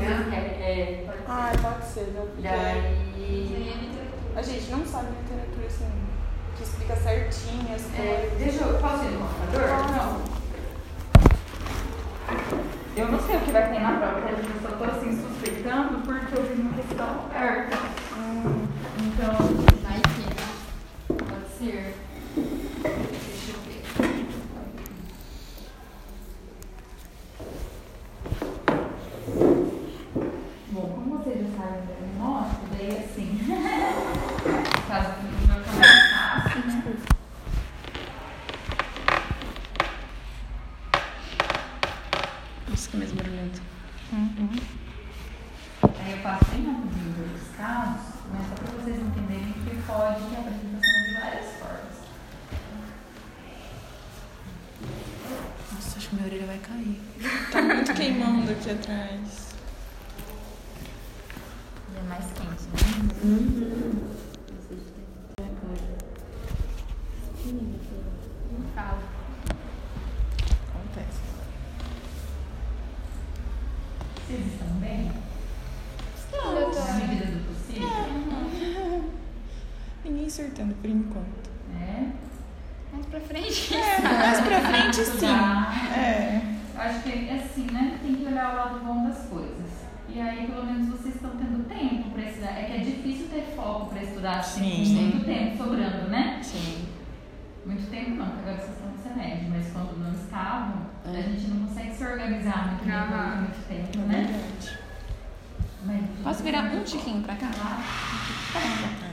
vocês querem. É, pode ser. Ah, pode ser? Porque Daí. a gente não sabe literatura assim, que explica certinho as É, coisas. deixa eu. Posso ir no computador? Não. Eu não sei o que vai ter na prova, eu só tô assim suspeitando porque eu vi uma questão aberta. Hum, Então, Vai que. pode ser. Deixa eu ver. Bom, como vocês já sabem do diagnóstico, daí assim. caso que vai ficar mais fácil, né? isso que é mesmo barulhento. Aí eu passo bem rapidinho os casos, mas só para vocês entenderem que pode ter apresentação de várias formas. Nossa, acho que minha orelha vai cair. Tá muito queimando aqui atrás. É mais quente, né? Não fala. Acontece. Vocês estão bem? Eu tô. Na medida do possível? Ninguém surtando por enquanto. É. Mais pra frente. É, mais pra frente sim. É. Eu acho que é assim, né? Tem que olhar o lado bom das coisas. E aí, pelo menos, vocês estão tendo tempo para estudar. É que é difícil ter foco para estudar assim, Sim. muito tempo sobrando, né? Sim. Muito tempo não, porque agora vocês estão no CEMED, mas quando não estavam, a É. gente não consegue se organizar muito por Aham. muito tempo, né? Verdade. Mas, Posso virar um tiquinho pra cá? Lá. Aí, isso.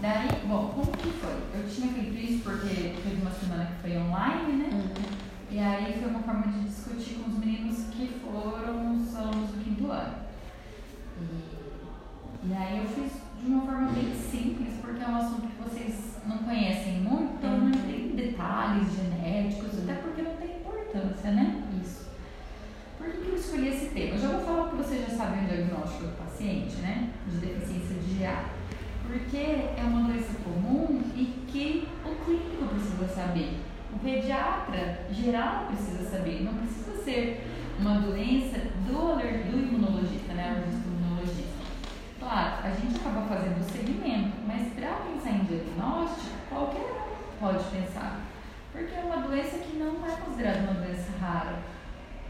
Daí, bom, como que foi? Eu tinha feito isso porque teve uma semana que foi online, né? Uhum. E aí foi uma forma de discutir com os meninos que foram os alunos do quinto ano. E, e aí eu fiz de uma forma bem simples, porque é um assunto que vocês não conhecem muito, então não tem detalhes genéticos, até porque não tem importância, né? Isso. Por que, que eu escolhi esse tema? Eu já vou falar que vocês já sabem o diagnóstico do paciente, né? De deficiência de GA. Porque é uma doença comum e que o clínico precisa saber. O pediatra geral precisa saber. Não precisa ser uma doença do, do imunologista, né? Alergista imunologista. Claro, a gente acaba fazendo o segmento, mas para pensar em diagnóstico, qualquer um pode pensar. Porque é uma doença que não é considerada uma doença rara.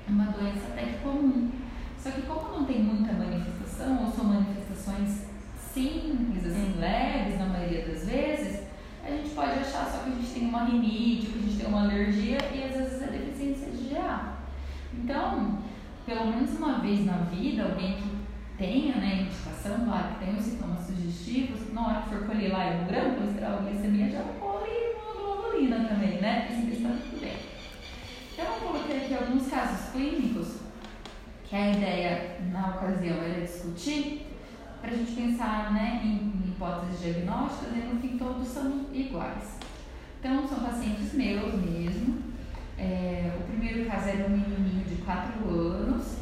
É uma doença até que comum. Só que como não tem muita manifestação, ou são manifestações simples, assim, leves na maioria das vezes, a gente pode achar só que a gente tem uma rinite, que a gente tem uma alergia e às vezes é deficiência de GA. Então, pelo menos uma vez na vida, alguém que tenha né, indicação, claro, que tem os sintomas sugestivos, na hora que for colher lá hemograma, colesterol, glicemia, já colhe imunoglobulina também, né? Isso está tudo bem. Então, eu coloquei aqui alguns casos clínicos que a ideia na ocasião era discutir para a gente pensar né, em, hipóteses diagnósticas e no fim todos são iguais. Então, são pacientes meus mesmo. É, o primeiro caso era um menininho de 4 anos.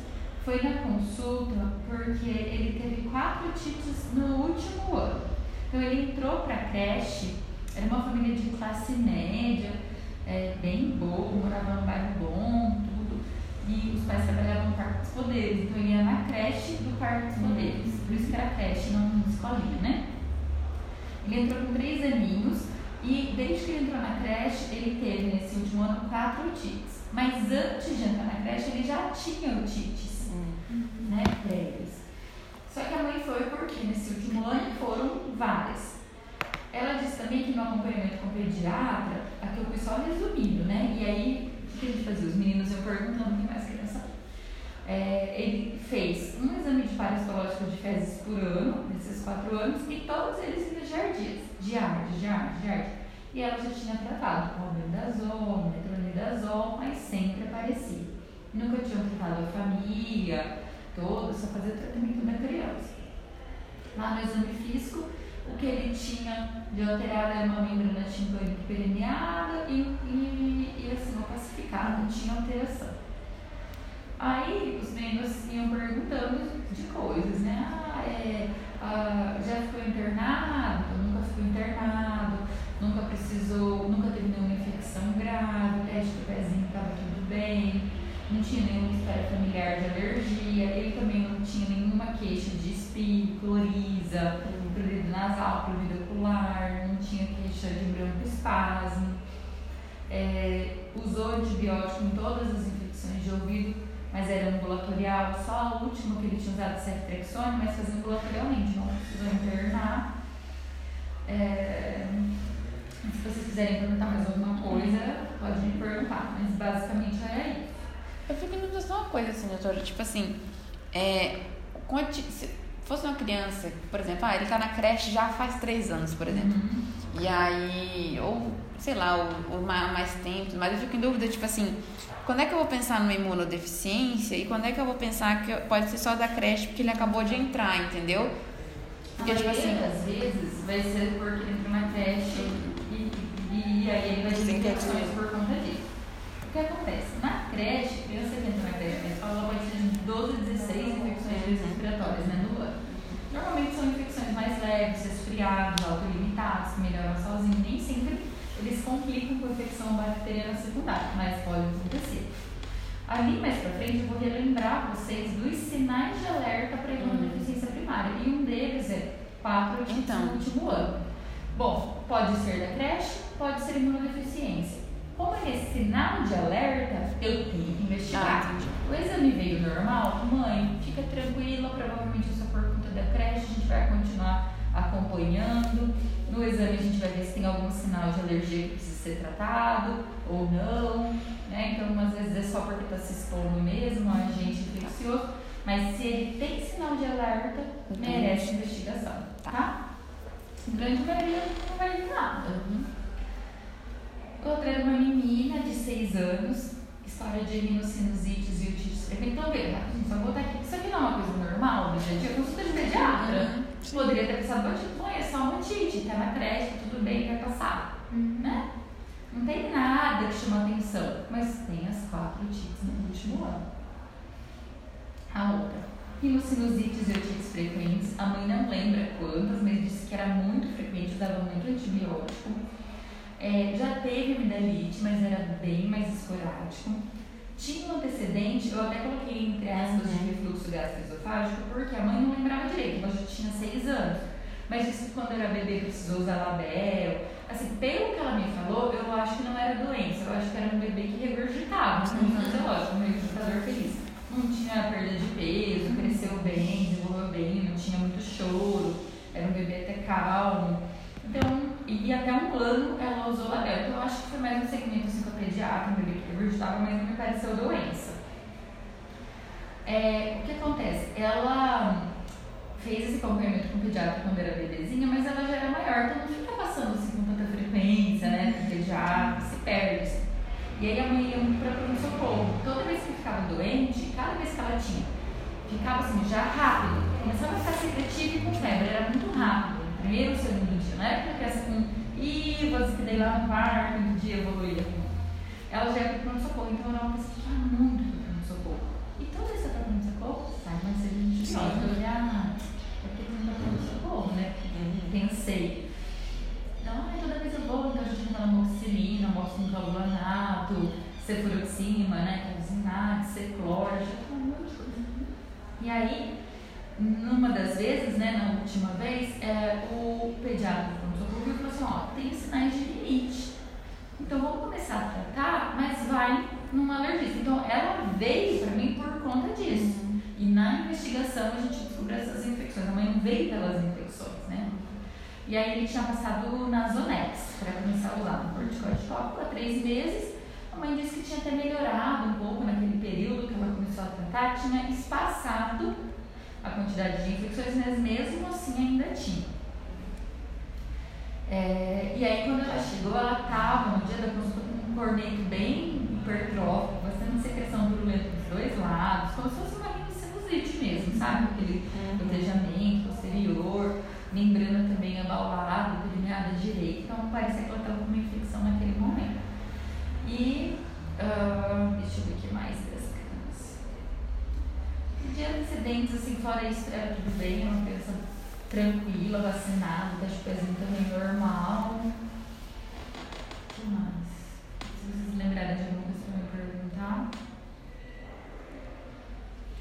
Foi na consulta porque ele teve quatro otites no último ano. Então, ele entrou para a creche, era uma família de classe média, é, bem boa, morava num bairro bom. E os pais trabalhavam no Parque dos Poderes, então ele ia na creche do Parque dos Poderes. Por isso que era creche, não escolinha, né? Ele entrou com três aninhos e desde que ele entrou na creche, ele teve nesse último ano quatro otites. Mas antes de entrar na creche, ele já tinha otites, né, prévias. Só que a mãe foi porque nesse último ano foram várias. Ela disse também que no acompanhamento com o pediatra, aqui eu fui só resumindo, né? E aí, o que gente fazia? Os meninos iam perguntando quem mais queria saber. É, ele fez um exame de parasitológico de fezes por ano, nesses quatro anos, e todos eles vinham giardias, giardia, giardia, giardia. E ela já tinha tratado com albendazol, metronidazol, mas sempre aparecia. Nunca tinham tratado a família toda, só fazia tratamento da criança. Lá no exame físico, o que ele tinha de alterado era uma membrana timpânica permeada e, e, e assim, opacificada, não tinha alteração. Aí os meninos iam perguntando de coisas, né? Ah, é, ah, já ficou internado? Nunca ficou internado, nunca precisou, nunca teve nenhuma infecção grave, o teste do pezinho estava tudo bem, não tinha nenhuma história familiar de alergia, ele também não coriza, prurido nasal, prurido ocular, não tinha queixa de broncoespasmo. É, usou antibiótico em todas as infecções de ouvido, mas era ambulatorial. Só a última que ele tinha usado ceftriaxone, mas fazia ambulatorialmente, não precisou internar. É, se vocês quiserem perguntar mais alguma coisa, pode me perguntar, mas basicamente era isso. Eu fico me uma coisa assim, doutora, tipo assim, é, fosse uma criança, por exemplo, ah, ele tá na creche já faz três anos, por exemplo. Uhum. E aí, ou sei lá, ou, ou ma- mais tempo, mas eu fico em dúvida, tipo assim, quando é que eu vou pensar numa imunodeficiência e quando é que eu vou pensar que pode ser só da creche porque ele acabou de entrar, entendeu? Porque, tipo assim, das vezes vai ser porque ele entrou na creche e, e aí ele vai ter por conta disso. O que acontece? Na creche, criança que entra na creche na escola, ela pode ter de 12 a 16 infecções respiratórias né, no ano. Normalmente são infecções mais resfriados, autolimitados, que melhoram sozinho. Nem sempre eles complicam com infecção bacteriana secundária, mas pode acontecer. Ali mais pra frente eu vou relembrar vocês dos sinais de alerta para imunodeficiência primária. E um deles é quatro otites Então. no último ano. Bom, pode ser da creche, pode ser imunodeficiência. Como é sinal de alerta, eu tenho que Ah, investigar. entendi. o exame veio normal, mãe, fica tranquila, provavelmente isso é por conta da creche, a gente vai continuar acompanhando. No exame a gente vai ver se tem algum sinal de alergia que precisa ser tratado ou não. Né? Então, às vezes é só porque está se expondo mesmo a agente infeccioso, mas se ele tem sinal de alerta, merece investigação, tá? Grande maioria não vai vir nada. Outra era uma menina de 6 anos, história de rinossinusites e otites frequente. Então, veja, só vou botar aqui. Isso aqui não é uma coisa normal do dia a dia, consulta de pediatra. Uhum, sim. Poderia ter pensado, "Bom, não é só uma otite, tá na creche, tudo bem, vai passar. Né? Não tem nada que chama atenção, mas tem as quatro otites no último ano. A outra, rinossinusites e otites frequentes. A mãe não lembra quantas, mas disse que era muito frequente, usava muito antibiótico. É, já teve amidalite, mas era bem mais esporádico. Tinha um antecedente, eu até coloquei entre aspas de refluxo gastroesofágico, porque a mãe não lembrava direito, ela já tinha seis anos. Mas disse que quando era bebê precisou usar label. Assim, pelo que ela me falou, eu acho que não era doença, eu acho que era um bebê que regurgitava, um fisiológico, um regurgitador feliz. Não tinha perda de peso, cresceu bem, desenvolveu bem, não tinha muito choro, era um bebê até calmo. Então, e, até um plano ela usou label. Então eu acho que foi mais um segmento assim pediatra, um bebê que regurgitava, mas não me pareceu doença. É, o que acontece? Ela fez esse acompanhamento com o pediatra quando era bebezinha, mas ela já era maior, então não fica passando assim com tanta frequência, né, com o pediatra, se perde. E aí a mãe ia muito para pronto-socorro. Toda vez que ficava doente, cada vez que ela tinha, ficava assim, já rápido, começava a ficar secretiva e com febre, era muito rápido. Primeiro segundo dia, não era aquela criança com IVAs, que daí lá no quarto, no dia evoluía. Ela já ia para pronto-socorro, então era uma pessoa que muito para pronto-socorro. E toda que você tá pronto-socorro, sai, mas a gente Sim. solta olhar, é porque tem que pronto-socorro, né? Pensei. Então, ai, toda vez eu vou, então a gente fala moxilina, moxiclavulato, cefuroxima, né, calcinate, seclor, um monte de coisa. E aí, numa das vezes, né, na última vez, é, o pediatra do pronto-socorro e falou assim, ó, tem sinais de rinite. Então vamos começar a tratar, mas vai numa alergista. Então ela veio para mim por conta disso. E na investigação a gente descobriu essas infecções. A mãe não veio pelas infecções, né? E aí ele tinha passado na Zonex para começar a usar um corticoide há três meses. A mãe disse que tinha até melhorado um pouco naquele período que ela começou a tratar, tinha espaçado a quantidade de infecções, mas mesmo assim ainda tinha. É, e aí quando ela chegou, ela estava no dia da consulta com um corneto bem hipertrófico, bastante secreção virulenta dos dois lados, como se fosse uma rinocinusite mesmo, sabe? Aquele gotejamento posterior, membrana também abaulada, permeada direita, então parecia que ela estava com uma infecção naquele momento. E ah, deixa eu ver o que mais das crianças. De antecedentes, assim, fora isso, era tudo bem, era uma criança tranquila, vacinada, tá de pezinho também normal. O que mais? Se vocês lembrarem de alguma perguntar.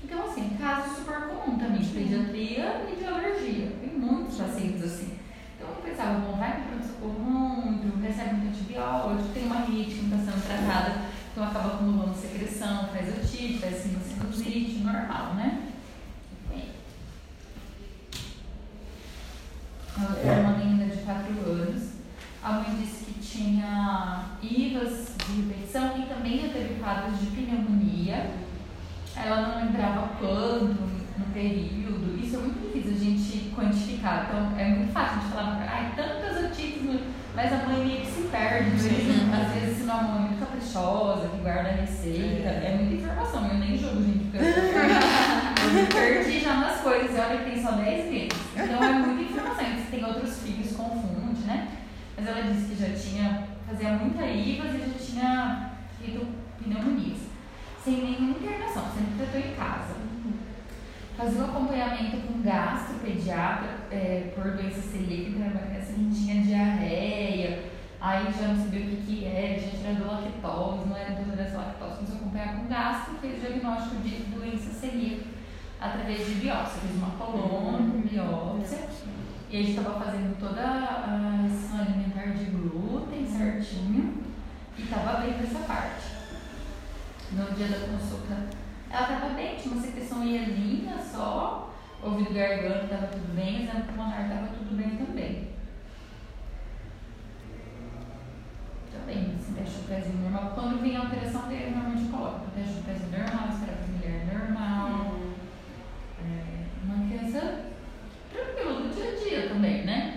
Então, assim, caso super comum também de pediatria e de alergia. Tem muitos pacientes assim. Então eu pensava, bom, vai pro pronto-socorro muito, recebe muito antibiótico, tem uma rinite que está sendo tratada, então acaba acumulando secreção, faz otite, faz sinusite, normal, né? Bem. Ela era uma menina de 4 anos. A mãe disse que tinha IVAs de repetição e também já teve quadros de pneumonia. Ela não lembrava quanto no período. Isso é muito difícil a gente quantificar. Então é muito fácil a gente falar, ai, tantas otites, mas a mãe meio que se perde. Sim. Às vezes, se não é uma mãe muito caprichosa, que guarda a receita, é, é muita informação. Eu nem julgo, gente, porque eu, perdi já nas coisas. E olha que tem só 10 meses. Então é muita informação. Se tem outros filhos, confunde, né? Mas ela disse que já tinha, fazia muita IVAs e já tinha pneumonias. Sem nenhuma internação, sempre tratou em casa. Fazia o acompanhamento com gastropediatra é, por doença celíaca, então era uma criança que tinha diarreia, aí já não sabia o que, que era, já tinha lactose, não era intolerância à lactose, começou a acompanhar com gastro e fez o diagnóstico de doença celíaca através de biópsia, fez uma colônia com biópsia. E a gente estava fazendo toda a ação alimentar de glúten certinho e estava bem nessa parte. No dia da consulta, ela estava bem, tinha uma secreção hialina só, ouvido garganta estava tudo bem, exame pulmonar estava tudo bem também. Também, assim, teste do pezinho normal. Quando vem a alteração dele, normalmente coloca o teste do pezinho normal, espera familiar normal. É, uma criança tranquilo do dia a dia também, né?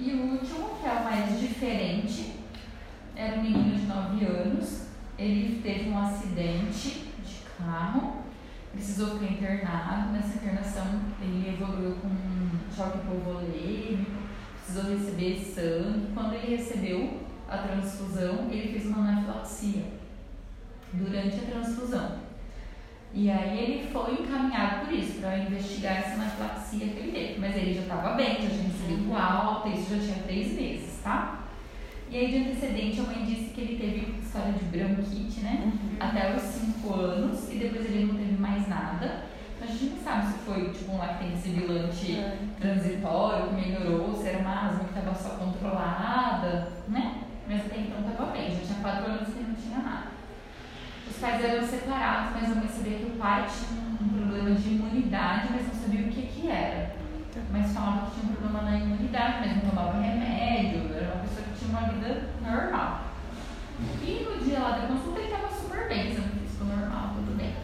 E o último, que é o mais diferente, era um menino de 9 anos. Ele teve um acidente de carro, precisou ficar internado. Nessa internação, ele evoluiu com um choque hipovolêmico, precisou receber sangue. Quando ele recebeu a transfusão, ele fez uma anafilaxia durante a transfusão. E aí ele foi encaminhado por isso, para investigar essa anafilaxia que ele teve. Mas ele já estava bem, já tinha recebido alta, isso já tinha três meses, tá? E aí de antecedente a mãe disse que ele teve história de bronquite, né? Uhum. Até os 5 anos, e depois ele não teve mais nada. Então a gente não sabe se foi tipo um lactente é. transitório que melhorou, se era uma asma que estava só controlada, né? Mas até então estava bem, já tinha 4 anos que não tinha nada. Os pais eram separados, mas a mãe sabia que o pai tinha um problema de imunidade, mas não sabia o que, que era. Mas falava que tinha um problema na imunidade, mas não tomava remédio, era uma pessoa que tinha uma vida normal. E no dia lá da consulta ele estava super bem, exame físico normal, tudo bem.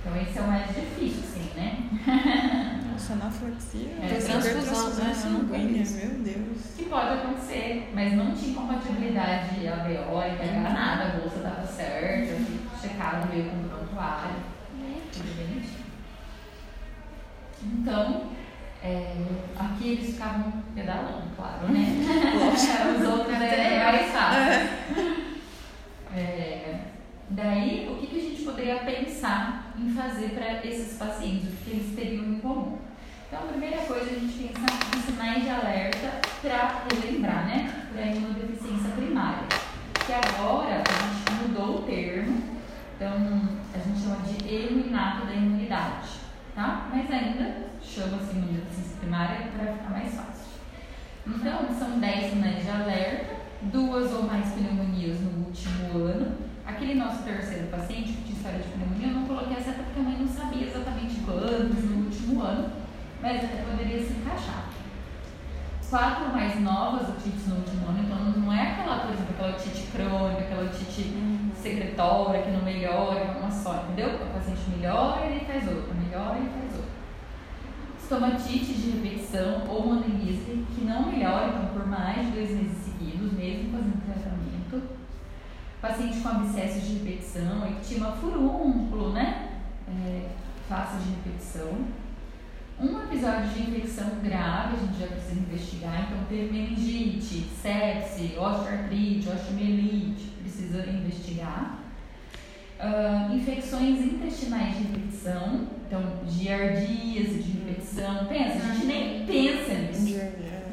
Então esse é o mais difícil, sim, né? Nossa, anafilaxia. É, transfusão, né? sanguínea, meu Deus. Que pode acontecer, mas não tinha incompatibilidade alveólica, uhum. nada, a bolsa estava certa, checado, veio com prontuário, tudo bonitinho. Então, é, aqui eles ficavam pedalando, claro, né? Os outros é mais fácil. É, daí, o que, que a gente poderia pensar em fazer para esses pacientes? O que eles teriam? Então, a primeira coisa, a gente pensa em sinais de alerta para relembrar, né? Para imunodeficiência primária. Que agora a gente mudou o termo, então a gente chama de erro inato da imunidade, tá? Mas ainda chama-se imunodeficiência primária para ficar mais fácil. Então, são 10 sinais de alerta, duas ou mais pneumonias no último ano. Aquele nosso terceiro paciente que tinha história de pneumonia, eu não coloquei a seta porque a mãe não sabia exatamente quantos no último ano mas até poderia se encaixar. Quatro mais novas otites no último ano, então não é aquela, por exemplo, aquela otite crônica, aquela otite uhum. secretória que não melhora, é uma só, entendeu? O paciente melhora e ele faz outra, melhora e faz outra. Estomatite de repetição ou monelismo que não melhora, então por mais de dois meses seguidos, mesmo fazendo tratamento. Paciente com abscesso de repetição, ectima furúnculo, né? É, de repetição um episódio de infecção grave, a gente já precisa investigar, então ter meningite, sepse, osteoartrite, osteomielite, precisa investigar. Uh, infecções intestinais de repetição, então giardíase de repetição, pensa, a gente nem pensa nisso.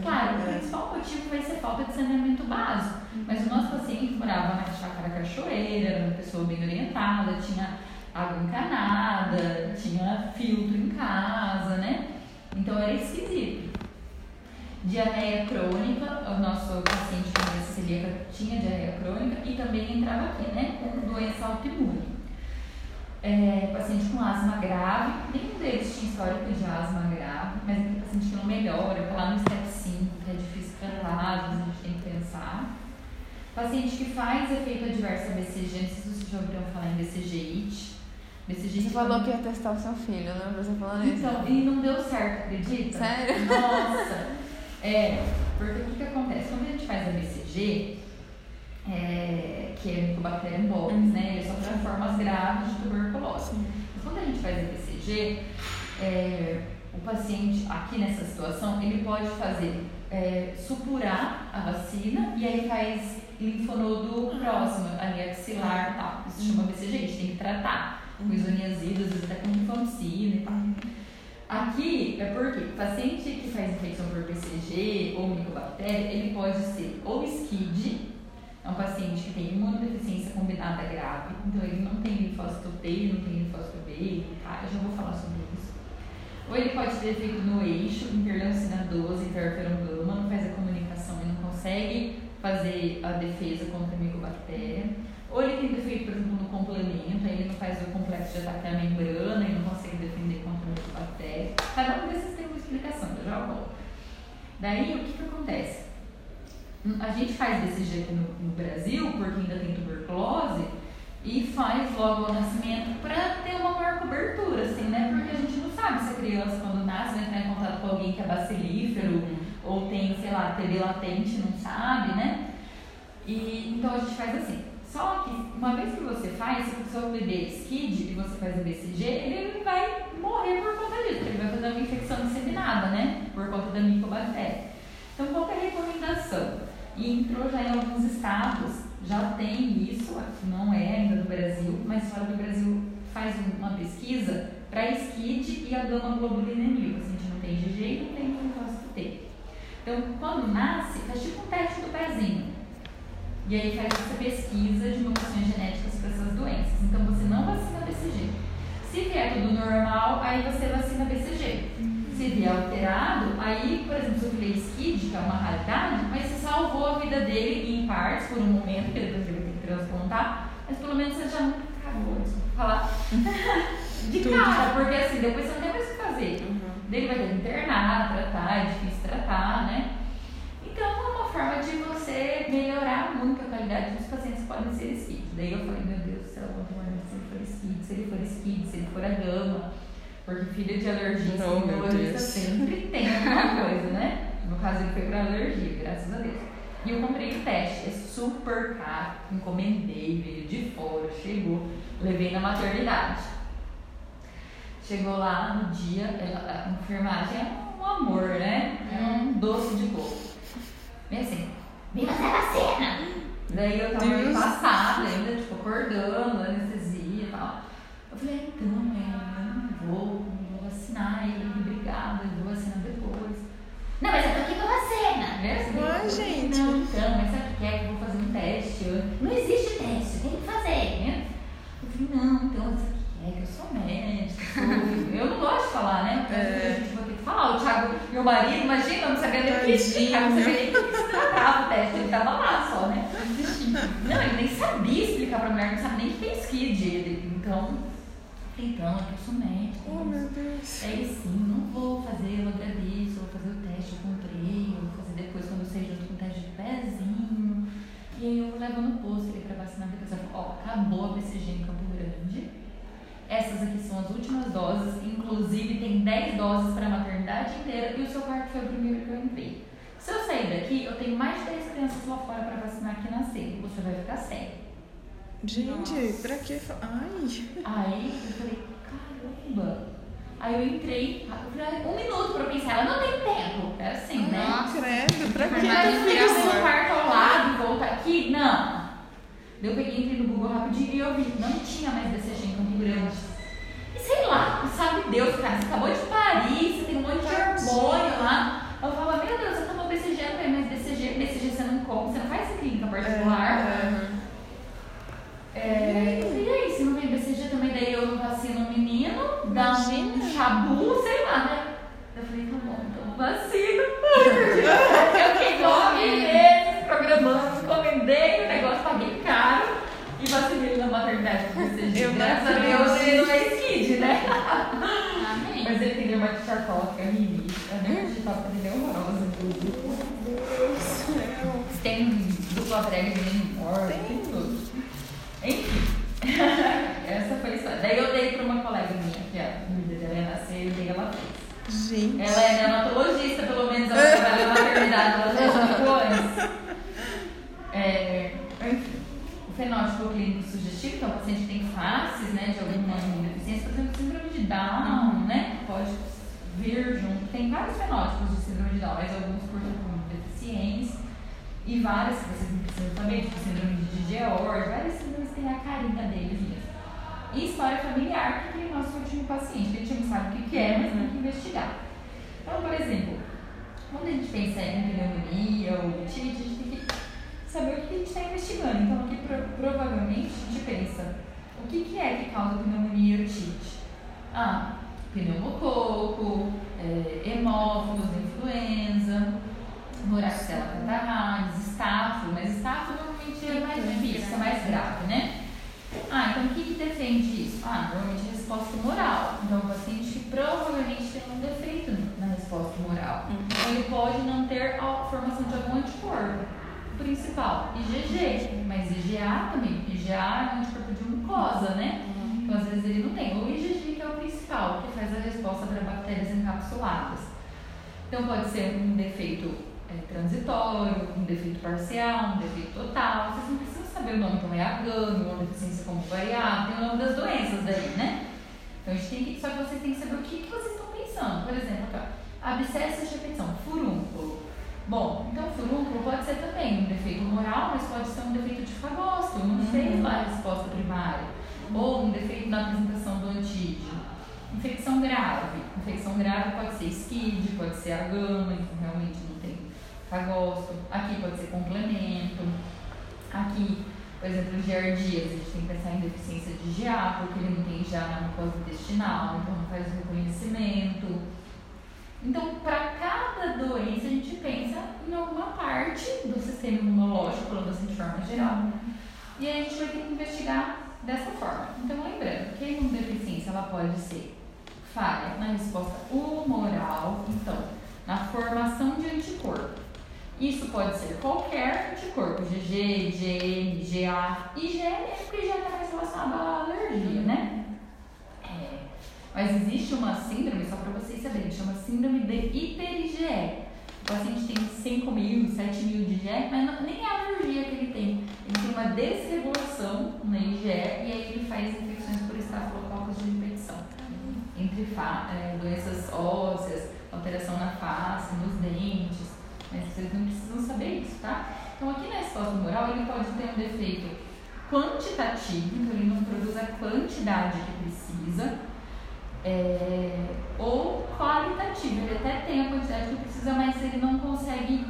Claro, o principal motivo vai ser falta de saneamento básico, mas o nosso paciente morava na chácara cachoeira, era uma pessoa bem orientada, tinha água encanada, tinha filtro em casa, né? Então era esquisito. Diarreia crônica, o nosso paciente com doença celíaca tinha diarreia crônica e também entrava aqui, né? Com doença autoimune. É, paciente com asma grave, nenhum deles tinha histórico de asma grave, mas aquele paciente que não melhora, tá lá no step 5, que é difícil tratar, a gente tem que pensar. Paciente que faz efeito adverso a BCG, não sei se vocês já ouviram falar em Você falou que ia testar o seu filho, né? Você falando isso. Então, e não deu certo, acredita? Sério? Nossa! É, porque o que, que acontece? Quando a gente faz a BCG, é, que é Mycobacterium bovis, Uhum. né? Ele só para formas graves de tuberculose. Mas quando a gente faz a BCG, é, o paciente, aqui nessa situação, ele pode fazer é, supurar a vacina e aí faz linfonodo próximo, ali axilar e tal. Isso chama BCG, a gente tem que tratar com isoniazida, até com linfomicina e tal. Aqui é porque o paciente que faz infecção por BCG ou micobactéria, ele pode ser ou SCID, é um paciente que tem imunodeficiência combinada grave, então ele não tem linfócito T, não tem linfócito B, tá? Eu já vou falar sobre isso. Ou ele pode ter efeito no eixo, interleucina 12, interferon gama, não faz a comunicação e não consegue fazer a defesa contra a micobactéria. Ou ele tem defeito, por exemplo, no complemento, aí ele não faz o complexo de ataque à membrana e não consegue defender contra a micobactéria. Cada um desses tem uma explicação, eu já volto. Daí, o que, que acontece? A gente faz desse jeito no, no Brasil, porque ainda tem tuberculose, e faz logo ao nascimento para ter uma maior cobertura, assim, né? Porque a gente não sabe se a criança, quando nasce, vai entrar em contato com alguém que é bacilífero, ou tem, sei lá, TB latente, não sabe, né? E, então a gente faz assim. Só que uma vez que você faz, se o seu bebê SCID e você faz o BCG, ele vai morrer por conta disso, porque ele vai fazer uma infecção disseminada, né? Por conta da micobactéria. Então qual é a recomendação? E entrou já em alguns estados, já tem isso, aqui não é ainda no Brasil, mas fora do Brasil faz uma pesquisa para SCID e a gama globulinemia, a gente não tem GG e não tem linfócito T. Então, quando nasce, faz tipo um teste do pezinho. E aí faz essa pesquisa de mutações genéticas para essas doenças. Então você não vacina BCG. Se vier tudo normal, aí você vacina BCG. Se vier alterado, aí, por exemplo, se eu falei SCID, que é uma raridade, mas você salvou a vida dele em partes por um momento, porque depois ele vai ter que transplantar, mas pelo menos você já não cagou, desculpa falar, de Tudo. cara, porque assim, depois você não tem mais o que fazer. Uhum. Ele vai ter que internar, tratar, é difícil tratar, né? Então é uma forma de você melhorar muito a qualidade dos pacientes que podem ser SCID. Daí eu falei, meu Deus do céu, se ele for SCID, se ele for SCID, se ele for a gama. Porque filho de alergia, Oh, neurologista Deus. sempre tem alguma coisa, né? No caso ele foi pra alergia, graças a Deus. E eu comprei o teste, é super caro, encomendei, veio de fora, chegou, levei na maternidade. Chegou lá no dia, a enfermagem é um amor, né? É um doce de coco. Bem assim, me fazer vacina! Daí eu tava meio passada ainda, tipo, acordando, anestesia e tal. Eu falei, "Ah, então, é, eu não vou, não vou vacinar ele, obrigada, eu vou vacinar depois. Não, mas eu tô aqui com a vacina. Né? Eu falei, gente. Não, então, mas sabe o que é que eu vou fazer um teste? Eu, não existe teste, tem que fazer, né? Eu falei, não, então, sabe o que é? Que eu sou médica, eu não gosto de falar, né? Porque É. a gente vai ter que falar. O Thiago, meu marido, imagina, não sabia nem o que explicar, não sabia nem o que tratava o teste, ele tava lá só, né? Não, ele nem sabia explicar pra mulher, não sabe nem o que skid ele. Então, então, é que eu sou médica. Oh, meu Deus. Ele sim, não vou fazer, eu agradeço, vou fazer o teste, eu comprei, eu vou fazer depois quando eu sei junto com o teste de pezinho. E aí eu levo no posto ele pra vacinar, porque eu falo, ó, acabou a BCG em Campo. Essas aqui são as últimas doses, inclusive tem 10 doses para a maternidade inteira e o seu quarto foi o primeiro que eu entrei. Se eu sair daqui, eu tenho mais de 10 crianças lá fora para vacinar aqui na ceia. Você vai ficar sem. Gente, pra que. Ai. Aí eu falei, caramba. Aí eu entrei, eu falei, um minuto pra eu pensar, ela não tem tempo. É assim, né? Nossa. Credo, pra que Mas eu fiquei no quarto ao lado e voltar aqui? Não. Eu peguei, entrei no Google rapidinho e eu vi, não tinha mais BCG em Campo Grande. E sei lá, sabe Deus, cara, você acabou de parir, você tem um monte de hormônio lá. Eu falava, meu Deus, você tomou BCG, não tem mais BCG, BCG você não come, você não faz clínica particular. É, É, eu falei, e aí, se não tem BCG também, daí eu dar um Imagina. chabu, sei lá, né? Eu falei, tá bom, então vacina. Eu fiquei nove meses programando, encomendei o negócio, paguei caro e vacinei na maternidade do BCG. Eu Graças a Deus ele não é skid, né? Amém. Mas ele tem dermatite que é rinite. A dermatite atópica dele é horrorosa, inclusive. Meu Deus do céu. Tem dupla prega de menino morto, tem tudo. Enfim, essa foi a história. Daí eu dei pra uma colega minha, que a filha dela ia nascer, e daí ela fez. Gente. Ela é neonatologista, pelo menos ela trabalha na maternidade, ela já explicou antes. É, enfim, o fenótipo clínico sugestivo, então o paciente tem faces né, de alguma deficiência, por exemplo, síndrome de Down, né? Pode vir junto. Tem vários fenótipos de síndrome de Down, mas alguns por por deficiência. E várias que vocês precisam saber, tipo síndrome de George, várias síndromes têm a carinha deles mesmo. E história familiar, que tem o nosso último paciente, que a gente não sabe o que que é, mas tem que investigar. Então, por exemplo, quando a gente pensa em pneumonia ou otite, a gente tem que saber o que a gente está investigando. Então, aqui pro- provavelmente a gente pensa, o que, que é que causa pneumonia e otite? Ah, pneumococo, é, hemófilos influenza, Moraxella catarrhalis, estáfilo, mas estáfilo normalmente é mais difícil, é mais grave, né? Ah, então o que, que defende isso? Ah, normalmente é resposta moral. Então, o paciente provavelmente tem um defeito na resposta moral. Então, ele pode não ter a formação de algum anticorpo. Principal, IgG, mas IgA também. IgA é um anticorpo de mucosa, né? Então, às vezes ele não tem. O IgG que é o principal, que faz a resposta para bactérias encapsuladas. Então, pode ser um defeito é, transitório, um defeito parcial, um defeito total. Vocês não precisam saber o nome, então é AGAM, uma deficiência como variável, tem o nome das doenças daí, né? Então, a gente tem que, só que vocês têm que saber o que, que vocês estão pensando. Por exemplo, aqui, ó, abscesso de repetição, furúnculo. Bom, então furúnculo pode ser também um defeito moral, mas pode ser um defeito de fagócito, não fez lá a resposta primária. Ou um defeito na apresentação do antígeno. Infecção grave. Infecção grave pode ser SCID, pode ser a gama, então realmente não tem fagócito. Aqui pode ser complemento. Aqui, por exemplo, giardias, a gente tem que pensar em deficiência de GA, porque ele não tem GA na mucosa intestinal, então não faz o reconhecimento. Então, para cada doença, a gente pensa em alguma parte do sistema imunológico, falando assim de forma geral. E aí a gente vai ter que investigar dessa forma. Então, lembrando que a imunodeficiência ela pode ser falha na resposta humoral, então, na formação de anticorpo. Isso pode ser qualquer anticorpo, GG, IgM, GA. IgM é porque já está mais relacionado à alergia, né? É, mas existe uma síndrome, só para vocês saberem, chama síndrome de hiper-IgE. O paciente tem 5 mil, 7 mil de IgE, mas não- nem é a alergia que ele tem. Ele tem uma desregulação na IgE e aí ele faz infecções por estafilococos de repetição. Entre é, doenças ósseas, alteração na face, nos dentes. Mas vocês não precisam saber isso, tá? Então aqui na resposta moral ele pode ter um defeito quantitativo, então ele não produz a quantidade que precisa, é, ou qualitativo, ele até tem a quantidade que precisa, mas ele não consegue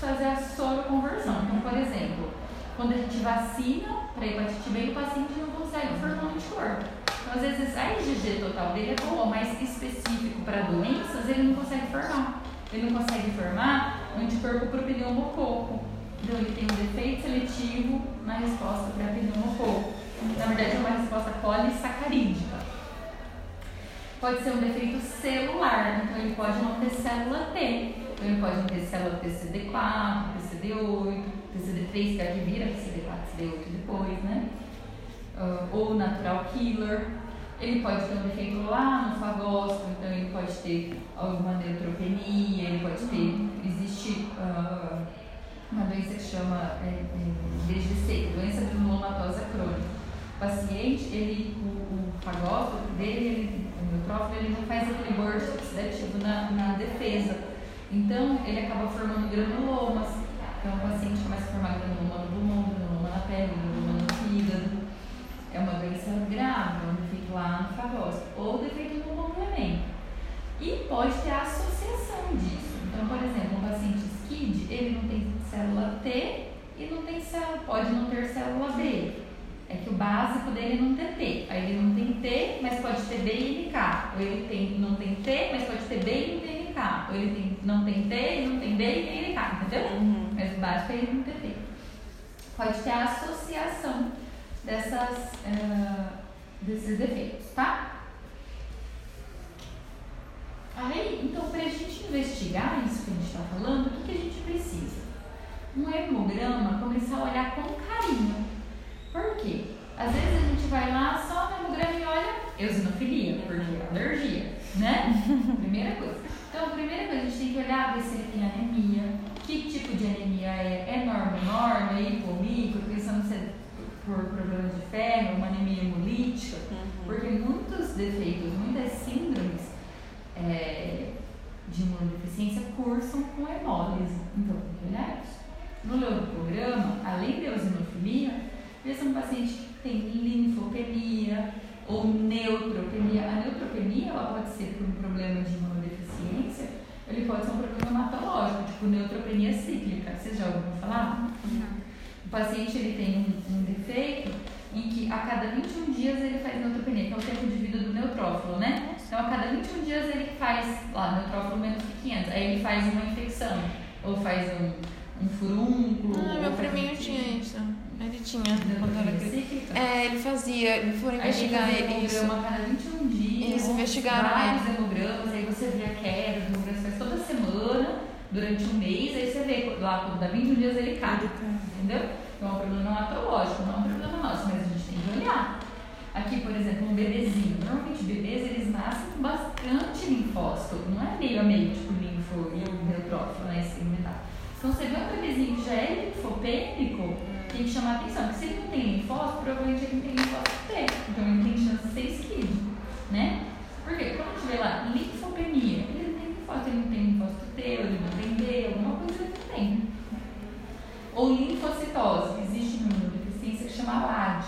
fazer a soroconversão. Então, por exemplo, quando a gente vacina para hepatite B, o paciente não consegue formar um anticorpo. Então, às vezes, a IgG total dele é boa, mas específico para doenças, ele não consegue formar. Ele não consegue formar anticorpo para o pneumococo. Então, ele tem um defeito seletivo na resposta para pneumococo. Na verdade, é uma resposta polissacarídica. Pode ser um defeito celular, então ele pode não ter célula T. Então ele pode ter célula TCD4, TCD8, TCD3, que é a que vira TCD4, TCD8 depois, né? Ah, ou natural killer. Ele pode ter um defeito lá no fagócito, então ele pode ter alguma neutropenia, ele pode ter. Existe ah, uma doença que chama é, é, DGC, doença granulomatosa crônica. O paciente, ele, o, o fagócito dele, ele, o neutrófilo, ele não faz aquele oxidativo na, na defesa. Então, ele acaba formando granulomas. Então, o paciente começa a formar granuloma no pulmão, granuloma na pele, granuloma no fígado. É uma doença grave, é um defeito lá no fagócito. Ou defeito no complemento. E pode ter associação disso. Então, por exemplo, um paciente SCID, ele não tem célula T e não tem célula, pode não ter célula B. é que o básico dele não tem T. Aí ele não tem T, mas pode ter B e NK. Ou ele tem, não tem T, mas pode ter B e não tem NK. Ou ele tem, não tem T não tem B e tem NK, entendeu? Uhum. Mas o básico é ele não ter T. Pode ter a associação dessas, ah, desses defeitos, tá? Aí, então, para a gente investigar isso que a gente está falando, o que, que a gente precisa? Um hemograma começar a olhar com carinho. Por quê? Às vezes a gente vai lá só no hemograma e olha eosinofilia, porque é alergia, né? primeira coisa. Então, a primeira coisa, a gente tem que olhar, ver se ele tem anemia, que tipo de anemia é, é norma, norma, é hipomicro, pensando se é por problemas de ferro, uma anemia hemolítica, porque muitos defeitos, muitas síndromes é, de imunodeficiência cursam com hemólise. Então, tem que olhar isso. No leucoprograma, além da eosinofilia, esse é um paciente que tem linfopenia ou neutropenia. A neutropenia ela pode ser por um problema de imunodeficiência, ele pode ser um problema hematológico, tipo neutropenia cíclica. Vocês já ouviram falar? O paciente ele tem um, um defeito em que a cada 21 dias ele faz neutropenia, que é o tempo de vida do neutrófilo, né? Então, a cada 21 dias ele faz, lá, neutrófilo menos que 500, aí ele faz uma infecção, ou faz um, um furúnculo. Ah, meu priminho um- tinha isso. Ele tinha quando era criança. É, ele fazia, eles foram Aí investigar fazer isso. hemograma a cada 21 dias. Eles investigaram Vários hemogramas, aí você vê a queda, os hemogramas faz toda semana, durante um mês, aí você vê lá, quando dá 21 dias ele cai. Ele cai. Entendeu? Então é um problema hematológico, não é um problema nosso, mas a gente tem que olhar. Aqui, por exemplo, um bebezinho. Normalmente bebês eles nascem com bastante linfócito, não é meio a meio, tipo linfo e o neutrófilo, né? Esse metade. Então você vê um bebezinho que já é linfopênico, tem que chamar atenção, porque se ele não tem linfócito, provavelmente ele não tem linfócito T. Então ele tem chance de ser esquido, né? Porque quando a gente vê lá linfopenia, ele não tem linfócito, ele não tem linfócito T, ele não tem D, alguma coisa ele não tem. Ou linfocitose. Existe uma imunodeficiência que chama LAD,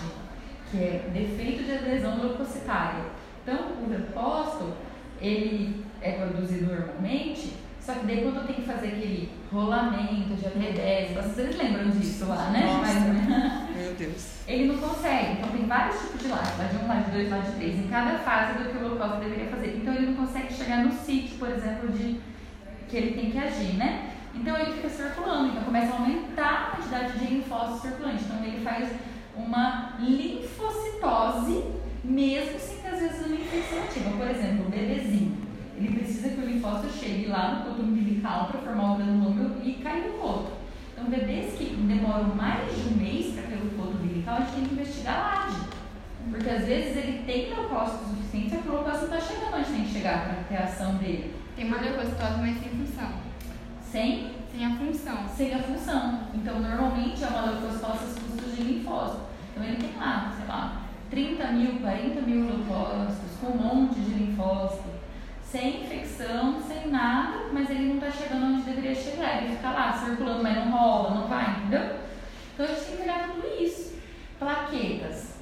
que é defeito de adesão leucocitária. Então, o leucócito, ele é produzido normalmente, só que daí quando tem que fazer aquele rolamento de AP10, vocês lembram disso lá, né? Nossa. Mas- Meu Deus. ele não consegue. Então tem vários tipos de laje, laje 1, laje 2, laje 3, em cada fase do que o leucócito deveria fazer. Então ele não consegue chegar no sítio, por exemplo, de que ele tem que agir, né? Então ele fica circulando, então começa a aumentar a quantidade de linfócitos circulantes. Então ele faz uma linfocitose, mesmo sem que às vezes uma infecção ativa. Por exemplo, o bebezinho, ele precisa que o linfócito chegue lá no coto umbilical para formar o granuloma e cair no coto. Então, bebês que demoram mais de um mês para cair no coto umbilical, a gente tem que investigar a LAD. Porque às vezes ele tem leucócito suficiente, só que o leucócito está chegando onde tem que chegar para ter a ação dele. Tem uma leucocitose, mas sem função. Sem Sem a função. sem a função. Então, normalmente é uma leucocitose às custas de linfócito. Então, ele tem lá, sei lá, 30 mil, 40 mil leucócitos, com um monte de linfócito, sem infecção, sem nada, mas ele não está chegando onde deveria chegar. Ele fica lá circulando, mas não rola, não vai, entendeu? Então, a gente tem que olhar tudo isso. Plaquetas.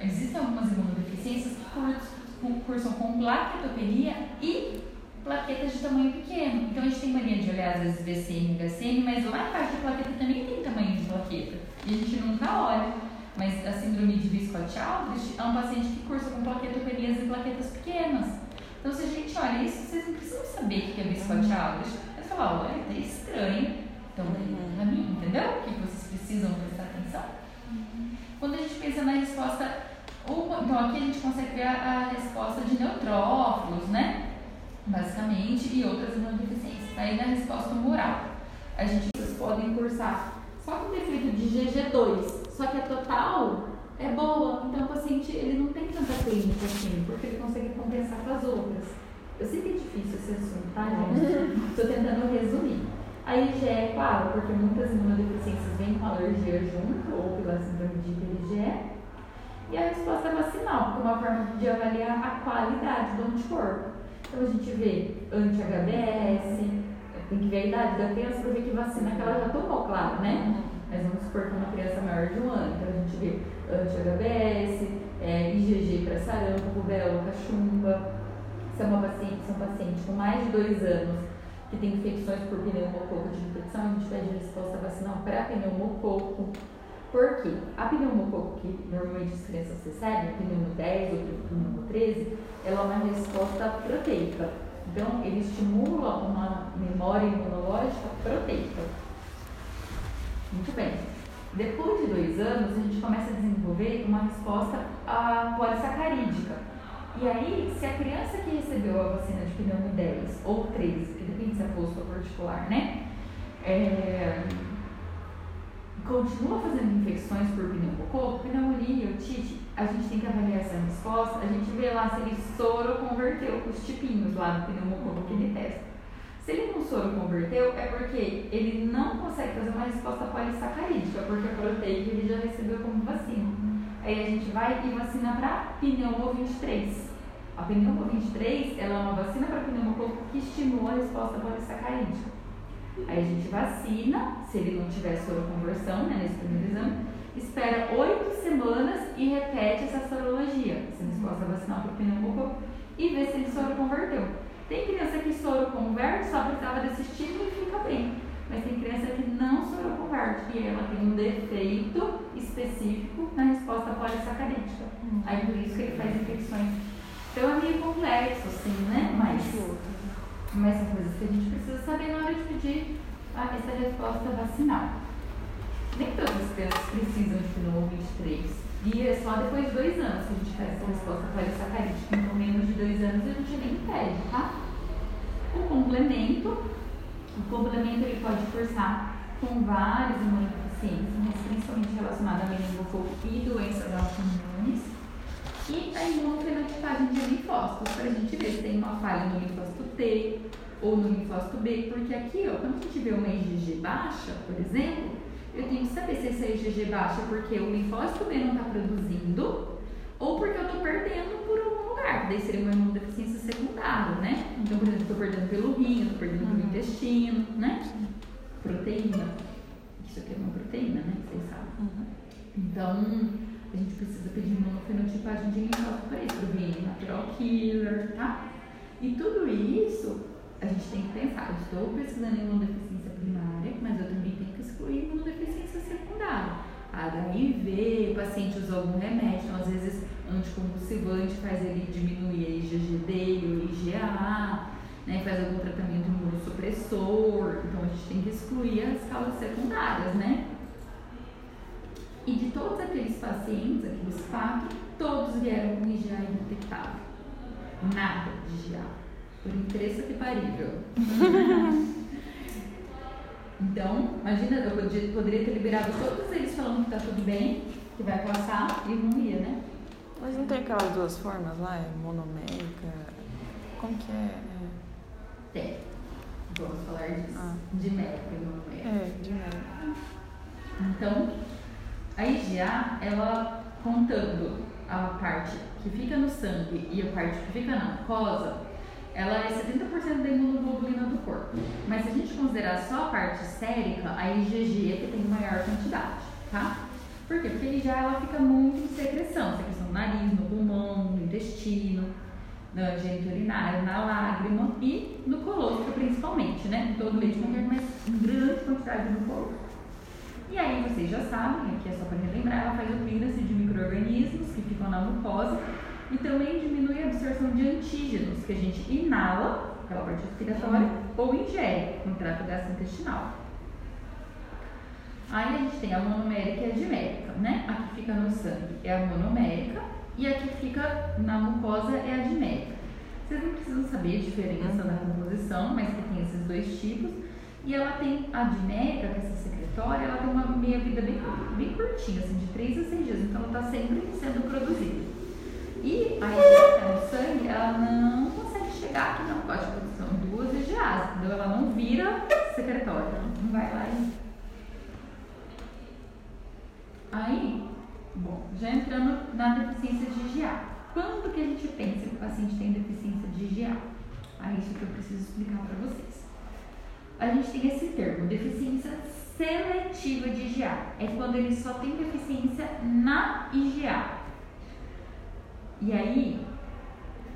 Existem algumas imunodeficiências que cursam, com plaquetopenia e plaquetas de tamanho pequeno. Então a gente tem mania de olhar às vezes VCM e HCM, mas lá embaixo da plaqueta também tem tamanho de plaqueta. E a gente nunca olha. Mas a síndrome de Viscott-Aldrich é um paciente que cursa com plaquetopenias e plaquetas pequenas. Então se a gente olha isso, vocês não precisam saber o que é Viscott-Aldrich. Você fala, olha, tá estranho. Então Uhum. pra mim, entendeu? O que vocês precisam prestar atenção? Quando a gente pensa na resposta, ou- então aqui a gente consegue ver a, a resposta de neutrófilos, né? Basicamente, e outras imunodeficiências. Aí na resposta humoral, a gente vocês podem cursar só com defeito de GG2, só que a total é boa, então o paciente ele não tem tanta clínica assim, porque ele consegue compensar com as outras. Eu sei que é difícil esse assunto, tá, gente? Estou tentando resumir. A IgE é claro, porque muitas imunodeficiências vêm com alergia junto, ou pela síndrome de IgE. E a resposta vacinal, porque é uma forma de avaliar a qualidade do anticorpo. Então a gente vê anti-HBS, tem que ver a idade da criança para ver que vacina que ela já tomou, claro, né? Mas vamos supor que é uma criança maior de um ano, então a gente vê anti-HBS, é, IgG para sarampo, rubéola, cachumba. É uma paciente, se é um paciente com mais de dois anos que tem infecções por pneumococo de infecção, a gente pede resposta vacinal para pneumococo. Por quê? A pneumococo que normalmente as crianças recebem, pneumo 10 ou pneumo 13, ela é uma resposta proteica. Então, ele estimula uma memória imunológica proteica. Muito bem. Depois de dois anos, a gente começa a desenvolver uma resposta a polissacarídica. E aí, se a criança que recebeu a vacina de pneumo 10 ou 13, que depende se é posto ou particular, né? É, continua fazendo infecções por pneumococo, pneumonia, otite, a gente tem que avaliar essa resposta, a gente vê lá se ele soro converteu os tipinhos lá do pneumococo que ele testa. Se ele não soro converteu, é porque ele não consegue fazer uma resposta polissacarídica, porque a proteica ele já recebeu como vacina. Aí a gente vai e vacina para pneumo 23. A pneumo 23 ela é uma vacina para pneumococo que estimula a resposta polissacarídica. Aí a gente vacina, se ele não tiver soroconversão, né, nesse primeiro exame, espera oito semanas e repete essa sorologia, essa resposta vacinal para o pneumococo, e vê se ele soroconverteu. Tem criança que soroconverte, só precisava desse estímulo e fica bem. Mas tem criança que não soroconverte e ela tem um defeito específico na resposta polissacarídica. Hum. Aí por isso que ele faz infecções. Então é meio complexo, assim, né? Mas mas são coisas que a gente precisa saber na hora de pedir a, essa resposta vacinal. Nem todas as crianças precisam de pneumo 23. E é só depois de dois anos que a gente faz essa resposta polissacarídica. Então, menos de dois anos a gente nem pede, tá? O complemento. O complemento ele pode cursar com várias imunodeficiências, mas principalmente relacionada a meningococo e doenças autoimunes e a imunofenotipagem de linfócitos, para a gente ver se tem uma falha no linfócito T ou no linfócito B, porque aqui, ó, quando a gente vê uma IgG baixa, por exemplo, eu tenho que saber se essa IgG baixa é porque o linfócito B não está produzindo ou porque eu estou perdendo por algum lugar, daí seria uma imunodeficiência secundária, né? Então, por exemplo, estou perdendo pelo rim, estou perdendo pelo uhum. intestino, né? Proteína. Isso aqui é uma proteína, né? Vocês sabem. Uhum. Então, a gente precisa pedir uma fenotipagem de linfócito para isso, o natural killer, tá? E tudo isso a gente tem que pensar, eu estou pesquisando em imunodeficiência primária, mas eu também tenho que excluir imunodeficiência HIV, paciente usa algum remédio, então às vezes anticonvulsivante faz ele diminuir a IgG dele, o IgA, né, faz algum tratamento imunossupressor, então a gente tem que excluir as causas secundárias, né? E de todos aqueles pacientes, aqueles quatro, todos vieram com IgA indetectável. Nada de IgA. Por interesse que parível. então, imagina, eu poderia, poderia ter liberado todos eles falando que está tudo bem, que vai passar, e não ia, né? Mas não tem aquelas duas formas lá? É monomérica? Como que é? Tem. Vamos falar disso. Ah. Dimérica e monomérica. É, dimérica. Então, a IgA, ela contando a parte que fica no sangue e a parte que fica na mucosa, ela é 70% da imunoglobulina do corpo. Mas se a gente considerar só a parte sérica, a IgG é que tem maior quantidade, tá? Por quê? Porque IgA ela fica muito em secreção, secreção no nariz, no pulmão, no intestino, no geniturinário, na lágrima e no colostro principalmente, né? Em todo leite materno, mas em grande quantidade no corpo. E aí vocês já sabem, aqui é só para relembrar, ela faz o clearance de micro-organismos que ficam na mucosa e também diminui a absorção de antígenos que a gente inala, aquela parte respiratória, ou ingere no trato gastrointestinal. Aí a gente tem a monomérica e a dimérica, né? A que fica no sangue é a monomérica e a que fica na mucosa é a dimérica. Vocês não precisam saber a diferença da composição, mas que tem esses dois tipos. E ela tem a dimérica, que é essa secretória, ela tem uma meia-vida bem, bem curtinha, assim, de 3 a 6 dias, então ela está sempre sendo produzida. E a IgA no sangue, ela não consegue chegar aqui na pote de produção, duas IgAs, entendeu? Ela não vira secretória, não vai lá e... Aí, bom, já entrando na deficiência de IgA. Quando que a gente pensa que o paciente tem deficiência de IgA? Aí isso que eu preciso explicar para vocês. A gente tem esse termo, deficiência seletiva de IgA. É quando ele só tem deficiência na IgA. E aí,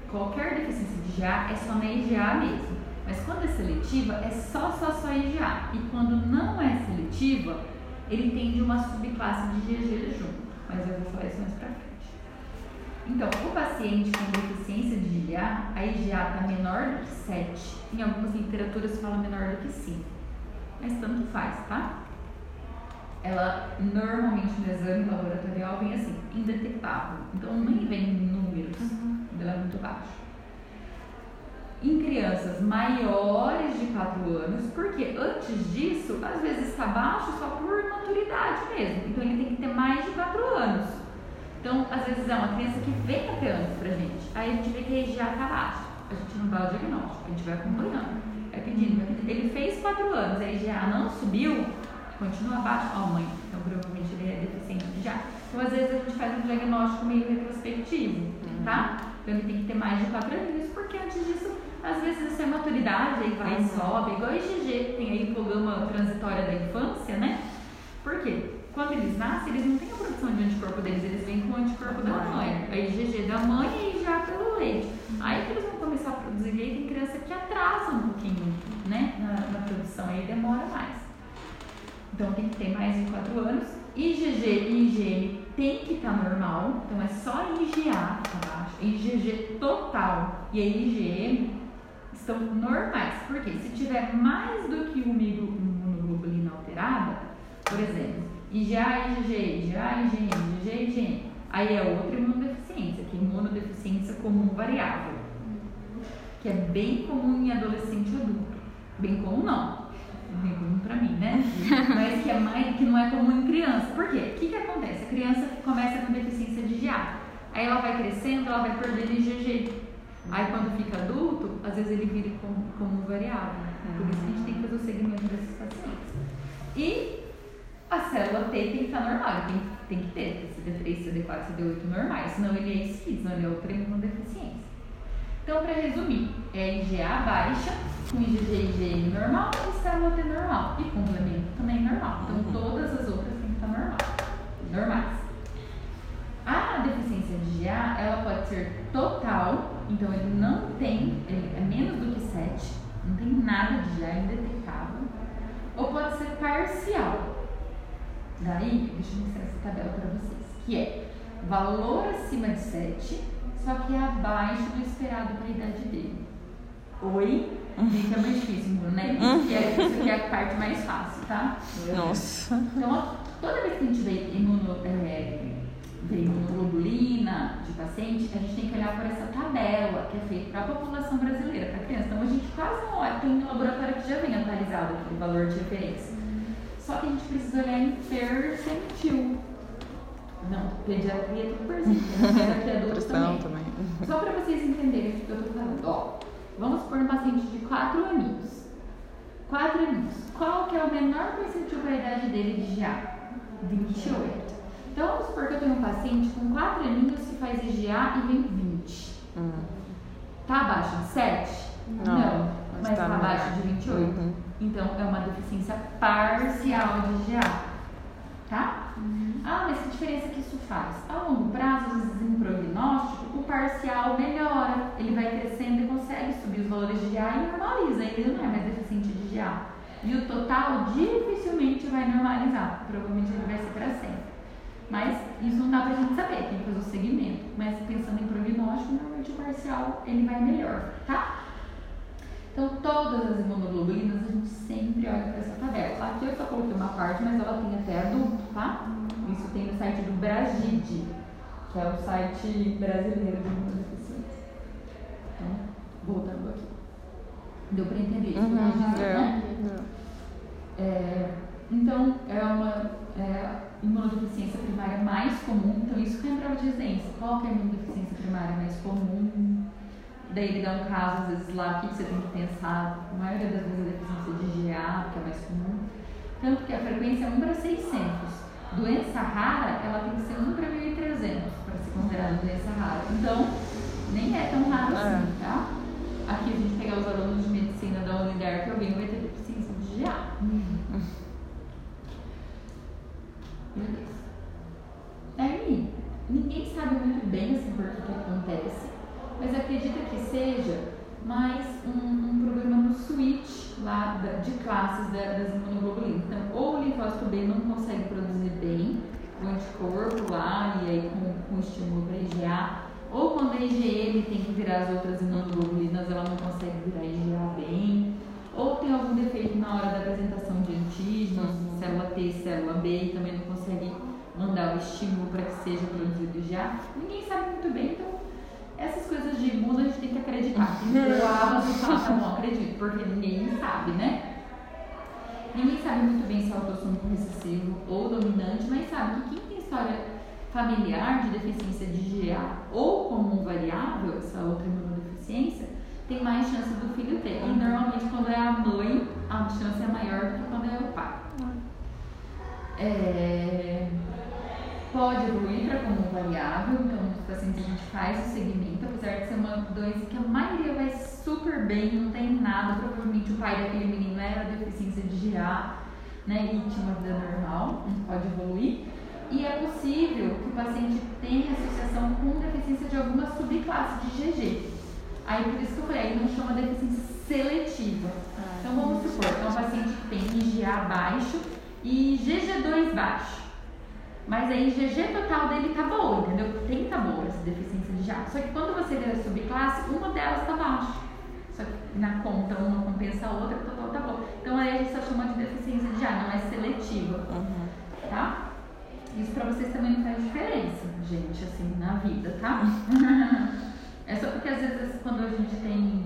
qualquer deficiência de IgA é só na IgA mesmo. Mas quando é seletiva, é só, só, só IgA. E quando não é seletiva, ele tem de uma subclasse de GG junto, mas eu vou falar isso mais pra frente. Então, o paciente com deficiência de IgA, a IgA está menor do que 7. Em algumas literaturas fala menor do que 5. Mas tanto faz, tá? Ela normalmente no exame laboratorial vem assim, indetectável. Então nem vem números, ela é muito baixo. Em crianças maiores de 4 anos, porque antes disso, às vezes está baixo só por maturidade mesmo. Então ele tem que ter mais de 4 anos. Então, às vezes é uma criança que vem até antes pra gente. Aí a gente vê que a IgA tá baixa. A gente não dá o diagnóstico, a gente vai acompanhando. Vai pedindo, vai pedindo. Ele fez 4 anos, a IgA não subiu, continua abaixo. Ó, mãe, então provavelmente ele é deficiente de IgA. Então, às vezes a gente faz um diagnóstico meio retrospectivo, tá? Então ele tem que ter mais de 4 anos, porque antes disso, às vezes isso é maturidade, aí vai e sobe, igual o IgG, tem aí o programa transitória da infância, né? Por quê? Quando eles nascem, eles não têm a produção de anticorpo deles, eles vêm com o anticorpo da mãe. A IgG da mãe e já pelo leite. Aí que eles vão começar a produzir leite em criança que atrasa um pouquinho, né? Na, na produção, aí demora mais. Então tem que ter mais de 4 anos. IgG e IgM tem que estar normal, então é só IgA abaixo. IgG total e IgM estão normais. Por quê? Se tiver mais do que uma imunoglobulina alterada, por exemplo, IgA, IgG, IgA, IgM, IgG, IgM, aí é outra imunodeficiência, que é imunodeficiência comum variável, que é bem comum em adolescente e adulto. Bem comum não, bem comum pra mim, né? Mas que, é mais, que não é comum em criança. Por quê? O que, que acontece? A criança começa com deficiência de IgA, aí ela vai crescendo, ela vai perdendo IgG. Aí quando fica adulto, às vezes ele vira como, como variável. Por isso que a gente tem que fazer o segmento desses pacientes. E a célula T tem que estar normal, ele tem, tem que ter CD3, CD4, CD8 normais, senão ele é esquizo, ele é outra imunodeficiência. Então, para resumir, é IgA baixa, com IgG normal e célula T normal. E complemento também normal. Então, Uhum. todas as outras têm que estar normal, normais. A deficiência de IgA, ela pode ser total, então ele não tem, ele é menos do que 7, não tem nada de IgA, indetectável. Ou pode ser parcial. Daí, deixa eu mostrar essa tabela para vocês, que é valor acima de 7, só que é abaixo do esperado para a idade dele. Oi? Gente, é muito difícil, né? Isso aqui, é, isso aqui é a parte mais fácil, tá? Nossa. Então, toda vez que a gente vê, imuno, é, vê imunoglobulina de paciente, a gente tem que olhar para essa tabela que é feita para a população brasileira, para criança. Então, a gente quase não olha, tem um laboratório que já vem atualizado aquele valor de referência. Só que a gente precisa olhar em percentil. Não, pediatria é tudo né? Mas aqui é adulto Pressão também. também. Só para vocês entenderem o que eu tô falando. Ó, vamos supor um paciente de 4 aninhos. 4 aninhos. Qual que é o menor percentil para a idade dele de GA? 28. Então vamos supor que eu tenho um paciente com 4 aninhos que faz IgA e vem 20. Hum. Tá abaixo de 7? Não, mas mas tá tá abaixo de 28. Uhum. Então é uma deficiência parcial de IgA. Tá? Ah, mas que diferença que isso faz? A longo prazo, às vezes em prognóstico, o parcial melhora. Ele vai crescendo e consegue subir os valores de IgA e normaliza. Ele não é mais deficiente de IgA. E o total dificilmente vai normalizar. Provavelmente ele vai ser para sempre. Mas isso não dá pra gente saber, tem que fazer o segmento. Mas pensando em prognóstico, normalmente o parcial ele vai melhor, tá? Então, todas as imunoglobulinas a gente sempre olha para essa tabela. Aqui eu só coloquei uma parte, mas ela tem até adulto, tá? Isso tem no site do Bragid, que é o site brasileiro de imunodeficiência. Então, voltando aqui. Deu para entender isso? Uhum, Bragid, é. né? É, então, é uma é, imunodeficiência primária mais comum. Então, isso que é em prova de residência. Qual que é a imunodeficiência primária mais comum? Daí ele dá um caso, às vezes, lá, o que que você tem que pensar. A maioria das vezes é deficiência de GA, que é mais comum. Tanto que a frequência é 1 para 600. Doença rara, ela tem que ser 1 para 1.300 para ser considerada doença rara. Então, nem é tão raro assim, tá? Aqui a gente pegar os alunos de medicina da Unidar, que alguém vai ter deficiência de GA. Beleza. Aí, ninguém sabe muito bem assim por que que acontece, mas acredita que seja mais um, um problema no switch lá de classes da- das imunoglobulinas. Então, ou o linfócito B não consegue produzir bem o anticorpo lá e aí com, com estímulo para IgA, ou quando a ele tem que virar as outras imunoglobulinas, ela não consegue virar IgA bem, ou tem algum defeito na hora da apresentação de antígenos, célula T, célula B, e também não consegue mandar o estímulo para que seja produzido IgA. Ninguém sabe muito bem, então essas coisas de imuno a gente tem que acreditar. Tem que ter o Amazon e falar, tá bom, acredito, porque ninguém sabe, né? Ninguém sabe muito bem se é autossômico recessivo ou dominante, mas sabe que quem tem história familiar de deficiência de IgA ou comum variável, essa outra imunodeficiência, tem mais chance do filho ter. E normalmente quando é a mãe, a chance é maior do que quando é o pai. É, Pode evoluir para comum variável, então nos pacientes a gente faz o segmento, apesar de ser uma doença que a maioria vai super bem, não tem nada, provavelmente o pai daquele menino era deficiência de GA, né, e tinha uma vida normal, não pode evoluir. E é possível que o paciente tenha associação com deficiência de alguma subclasse de GG. Aí por isso que eu falei, aí não chama deficiência seletiva. Então vamos supor que é um paciente que tem IgA baixo e GG2 baixo. Mas aí GG total dele tá boa, entendeu? Tem que tá boa essa deficiência de GA. Só que quando você vê a subclasse, uma delas tá baixa. Só que na conta uma compensa a outra, o total tá bom. Então aí a gente só chama de deficiência de GA, não é seletiva, Uhum. tá? Isso pra vocês também não faz diferença, gente, assim, na vida, tá? é só porque às vezes quando a gente tem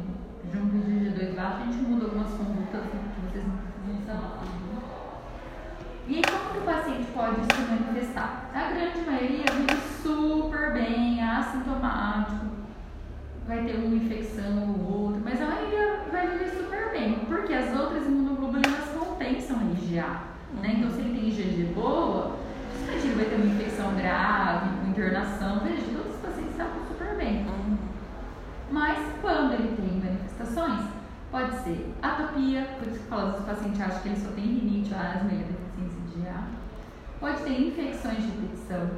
junto de GG2 baixo, a gente muda algumas condutas que vocês não precisam saber. E aí, como que o paciente pode se manifestar? A grande maioria vive super bem, assintomático, vai ter uma infecção ou outra, mas a maioria vai viver super bem, porque as outras imunoglobulinas compensam a IgA. Né? Então, se ele tem IgG boa, dificilmente ele vai ter uma infecção grave, uma internação. Veja, todos os pacientes estavam super bem. Uhum. Mas quando ele tem manifestações, pode ser atopia, por isso que fala os pacientes acham que ele só tem rinite, asma e a deficiência de ar. Pode ter infecções de repetição,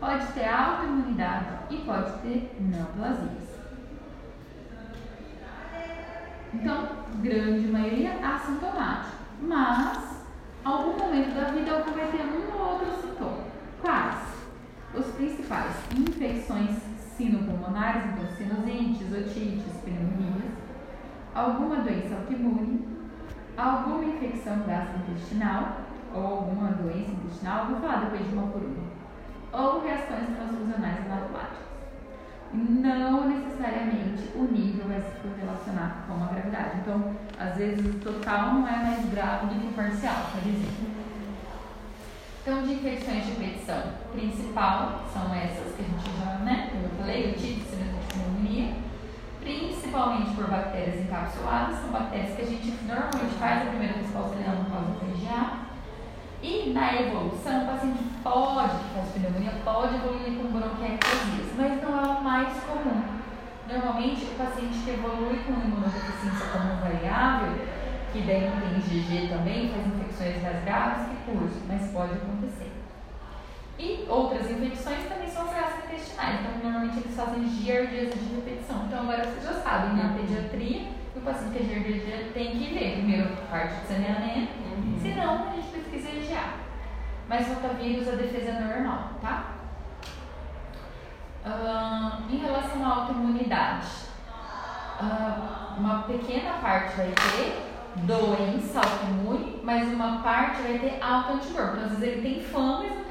pode ter autoimunidade e pode ter neoplasias. Então, grande maioria assintomático, mas algum momento da vida alguém vai ter um ou outro sintoma. Quais? Os principais: infecções sinopulmonares, então sinusites, otites, pneumonias, alguma doença autoimune, alguma infecção gastrointestinal ou alguma doença intestinal, vou falar depois de uma por uma, ou reações transfusionais anafiláticas. Não necessariamente o nível vai se correlacionar com a gravidade. Então, às vezes o total não é mais grave do que o parcial, por exemplo. Então, de infecções de repetição principal são essas que a gente já, né? Como eu falei, otite, pneumonia. Principalmente por bactérias encapsuladas, são bactérias que a gente normalmente faz a primeira resposta renal por causa do IgA. E na evolução, o paciente pode, que faz pneumonia, pode evoluir com bronquiectasias, mas não é o mais comum. Normalmente, o paciente que evolui com imunodeficiência comum variável, que daí não tem IgG também, faz infecções mais graves que curso, mas pode acontecer. E outras infecções também são as gastrointestinais, então normalmente eles fazem giardias de repetição. Então agora vocês já sabem, na pediatria, o paciente que é giardia tem que ver primeiro parte de saneamento, senão a gente pesquisa IgA. Mas rotavírus a defesa é normal, tá? Ahn, em relação à autoimunidade, ah, uma pequena parte vai ter doença autoimune, mas uma parte vai ter autoanticorpo. Então, às vezes ele tem fã, mas não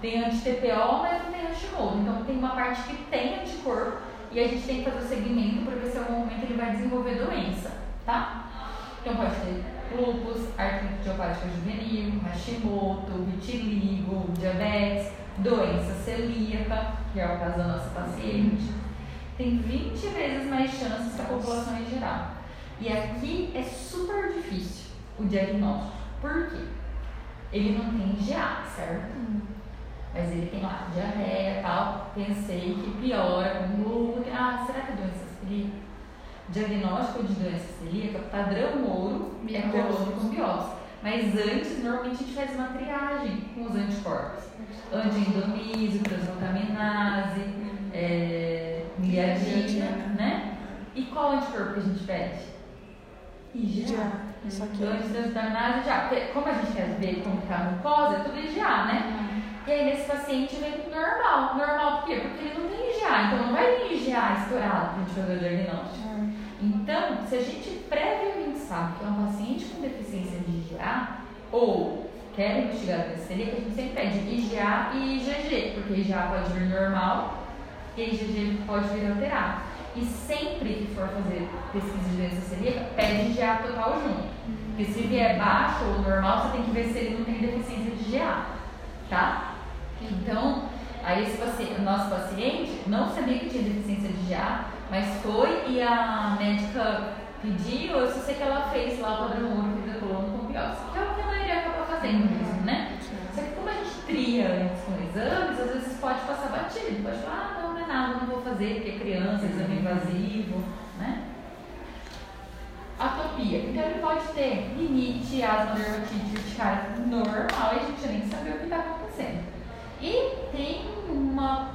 tem anti-TPO, mas não tem antimodo. Então, tem uma parte que tem anticorpo e a gente tem que fazer o segmento ver se algum momento ele vai desenvolver doença, tá? Então, pode ter lúpus, artrite idiopática juvenil, Hashimoto, vitiligo, diabetes, doença celíaca, que é o caso da nossa paciente. Tem 20 vezes mais chances que a população em geral. E aqui é super difícil o diagnóstico. Por quê? Ele não tem IgA, certo? Mas ele tem lá diarreia e tal. Pensei que piora com glúten. Ah, será que é doença celíaca? Diagnóstico de doença celíaca, padrão ouro, é colônia com biópsia. Mas antes, normalmente a gente faz uma triagem com os anticorpos. Antiendomísio, transglutaminase, é, gliadina, né? E qual anticorpo que a gente pede? IgA. Já. Só que Antes dar nada, já. Porque como a gente quer ver como tá a mucosa, é tudo IgA, né? E aí nesse paciente vem normal. Normal por quê? Porque ele não tem IgA. Então não vai vir IgA estourado pra gente fazer o diagnóstico. Então, se a gente previamente sabe que é um paciente com deficiência de IgA, ou quer investigar a celíaca, a gente sempre pede IgA e IgG, porque IgA pode vir normal e IgG pode vir alterado. E sempre que for fazer pesquisa de doença celíaca, pede IgA total junto. Porque se vier baixo ou normal, você tem que ver se ele não tem deficiência de IgA, tá? Então, aí esse paciente, nosso paciente não sabia que tinha deficiência de IgA, mas foi e a médica pediu, eu só sei que ela fez lá o padrão único da coluna com biópsia, que é o que a maioria acaba fazendo mesmo, né? Só que como a gente tria antes com exames, às vezes pode passar batido, pode falar, ah, não, nada, não vou fazer, porque é criança, exame invasivo, né? Atopia. Então ele pode ter rinite, asma, dermatite, urticária normal e a gente nem sabe o que está acontecendo. E tem uma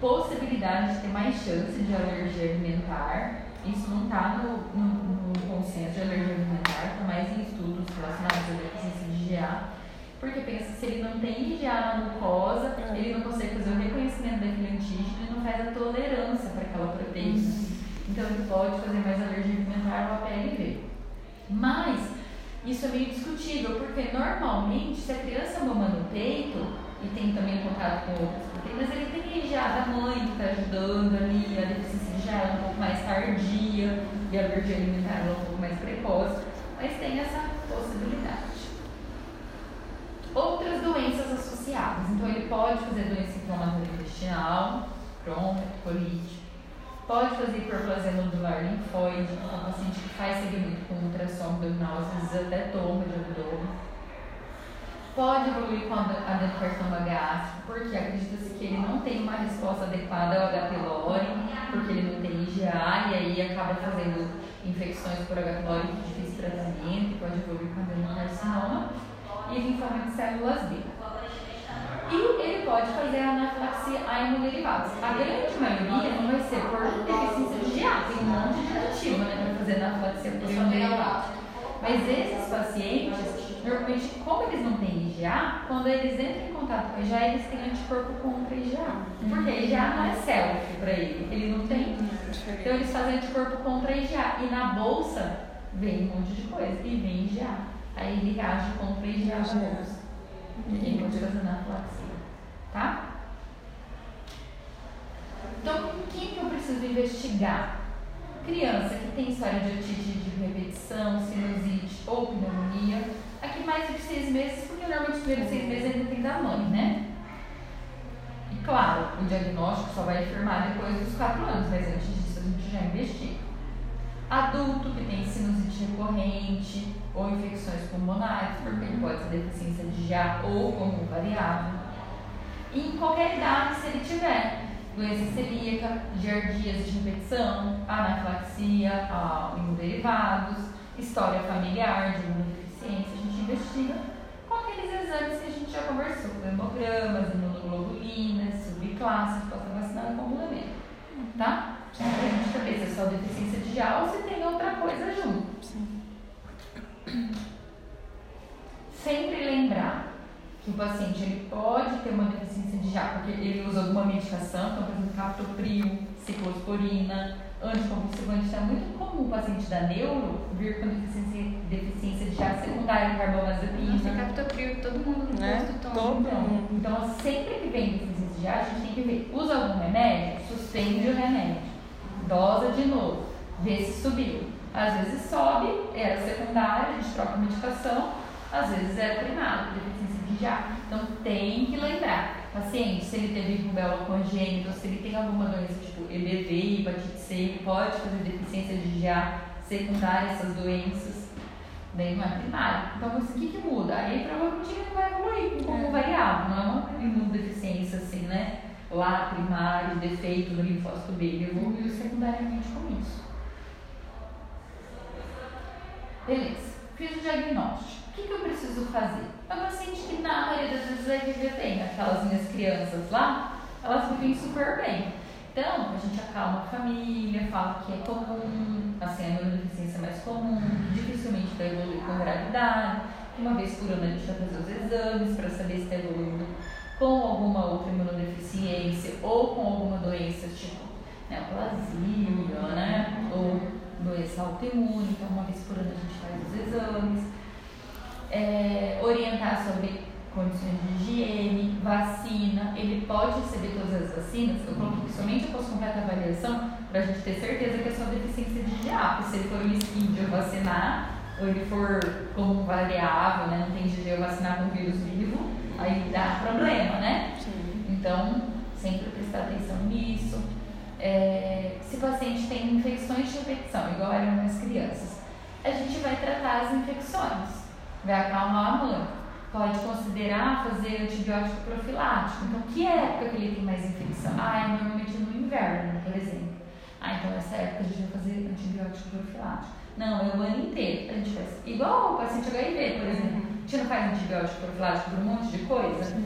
possibilidade de ter mais chance de alergia alimentar. Isso não está no, no, no consenso de alergia alimentar, está mais em estudos relacionados à deficiência de IgA. Porque pensa, se ele não tem IgA na mucosa, ele não consegue fazer o reconhecimento daquele antígeno e não faz a tolerância para aquela proteína. Então ele pode fazer mais alergia alimentar ou a PLV. Mas isso é meio discutível, porque normalmente se a criança mama no peito e tem também contato com outras proteínas, ele tem IgA da mãe que está ajudando ali, a deficiência de IgA é um pouco mais tardia e a alergia alimentar é um pouco mais precoce, mas tem essa possibilidade. Outras doenças associadas. Então, ele pode fazer doença inflamatória intestinal, Crohn, colite. Pode fazer hiperplasia nodular linfóide, que é um paciente que faz segmento com ultrassom abdominal, às vezes até toma de abdômen. Pode evoluir com adenocarcinoma gástrico, porque acredita-se que ele não tem uma resposta adequada ao H. pylori, porque ele não tem IgA, e aí acaba fazendo infecções por H. pylori de difícil tratamento, pode evoluir com adenocarcinoma e linfoma de células B. E ele pode fazer a anafilaxia a imunoderivados. A grande maioria não vai ser por deficiência de IgA, tem um monte de motivo né, para fazer anafilaxia por imunoderivados. Mas esses pacientes, normalmente, como eles não têm IgA, quando eles entram em contato com IgA, eles têm anticorpo contra IgA. Porque IgA não é selfie para ele, ele não tem. Então eles fazem anticorpo contra IgA. E na bolsa vem um monte de coisa, e vem IgA. Aí ele reage contra IgA na bolsa. E ele pode fazer anafilaxia. Tá? Então, quem que eu preciso investigar? Criança que tem história de otite de repetição, sinusite ou pneumonia, aqui mais de seis meses, porque normalmente os primeiros seis meses ainda tem da mãe, né? E claro, o diagnóstico só vai afirmar depois dos quatro anos, mas antes disso a gente já investiga. Adulto que tem sinusite recorrente ou infecções pulmonares, porque ele pode ser deficiência de já ou comum variável. E em qualquer idade, se ele tiver doença celíaca, giardias de repetição, anafilaxia, imunoderivados, história familiar de imunodeficiência, a gente investiga com aqueles exames que a gente já conversou, hemogramas, imunoglobulinas, subclasses, pode vacinar e complemento. Tá? Pra gente saber se é só deficiência de A ou se tem outra coisa junto. Sempre lembrar que o paciente ele pode ter uma deficiência de JA porque ele usa alguma medicação, então, por exemplo, captopril, ciclosporina, anticonvulsivante. Então, é muito comum o paciente da neuro vir com deficiência, deficiência de JA secundária de carbamazepina. Nossa, captopril, todo mundo Né? Todo Então, mundo. então, sempre que vem deficiência de JA, a gente tem que ver. Usa algum remédio? Suspende o remédio. Dosa de novo. Vê se subiu. Às vezes sobe, era secundária, a gente troca a medicação. Às vezes era primário, deficiência de JA. Então tem que lembrar. Paciente, se ele teve rubéola congênita, se ele tem alguma doença tipo EBV, hepatite C, ele pode fazer deficiência de JA secundária essas doenças. Daí não é primário. Então, o que, que muda? Aí provavelmente ele vai evoluir como variável, não é uma imunodeficiência assim, né? Lá, primário, defeito no linfócito B, ele evoluiu secundariamente com isso. Beleza, fiz o diagnóstico. O que, que eu preciso fazer? É um paciente que na maioria das vezes vai viver bem. Aquelas minhas crianças lá, elas vivem super bem. Então, a gente acalma a família, fala que é comum, assim, a imunodeficiência é mais comum, dificilmente vai evoluir com gravidade. Uma vez por ano a gente vai fazer os exames para saber se está evoluindo com alguma outra imunodeficiência ou com alguma doença tipo neoplasia, né? Ou doença autoimune. Então, uma vez por ano a gente faz os exames. É, orientar sobre condições de higiene, vacina, ele pode receber todas as vacinas. Eu coloquei somente após completa avaliação para a gente ter certeza que é só deficiência de GA, porque se ele for um esquídeo vacinar, ou ele for como variável, né, não tem GG vacinar com vírus vivo, aí dá problema, né? Sim. Então, sempre prestar atenção nisso. É, se o paciente tem infecções de repetição, igual eram nas crianças, a gente vai tratar as infecções, vai acalmar a mãe pode considerar fazer antibiótico profilático. Então, que época que ele tem mais infecção? Ah, é normalmente no inverno, por exemplo. Ah, então nessa época a gente vai fazer antibiótico profilático. Não, é o ano inteiro. A gente faz igual o paciente HIV, por exemplo. A gente não faz antibiótico profilático por um monte de coisa?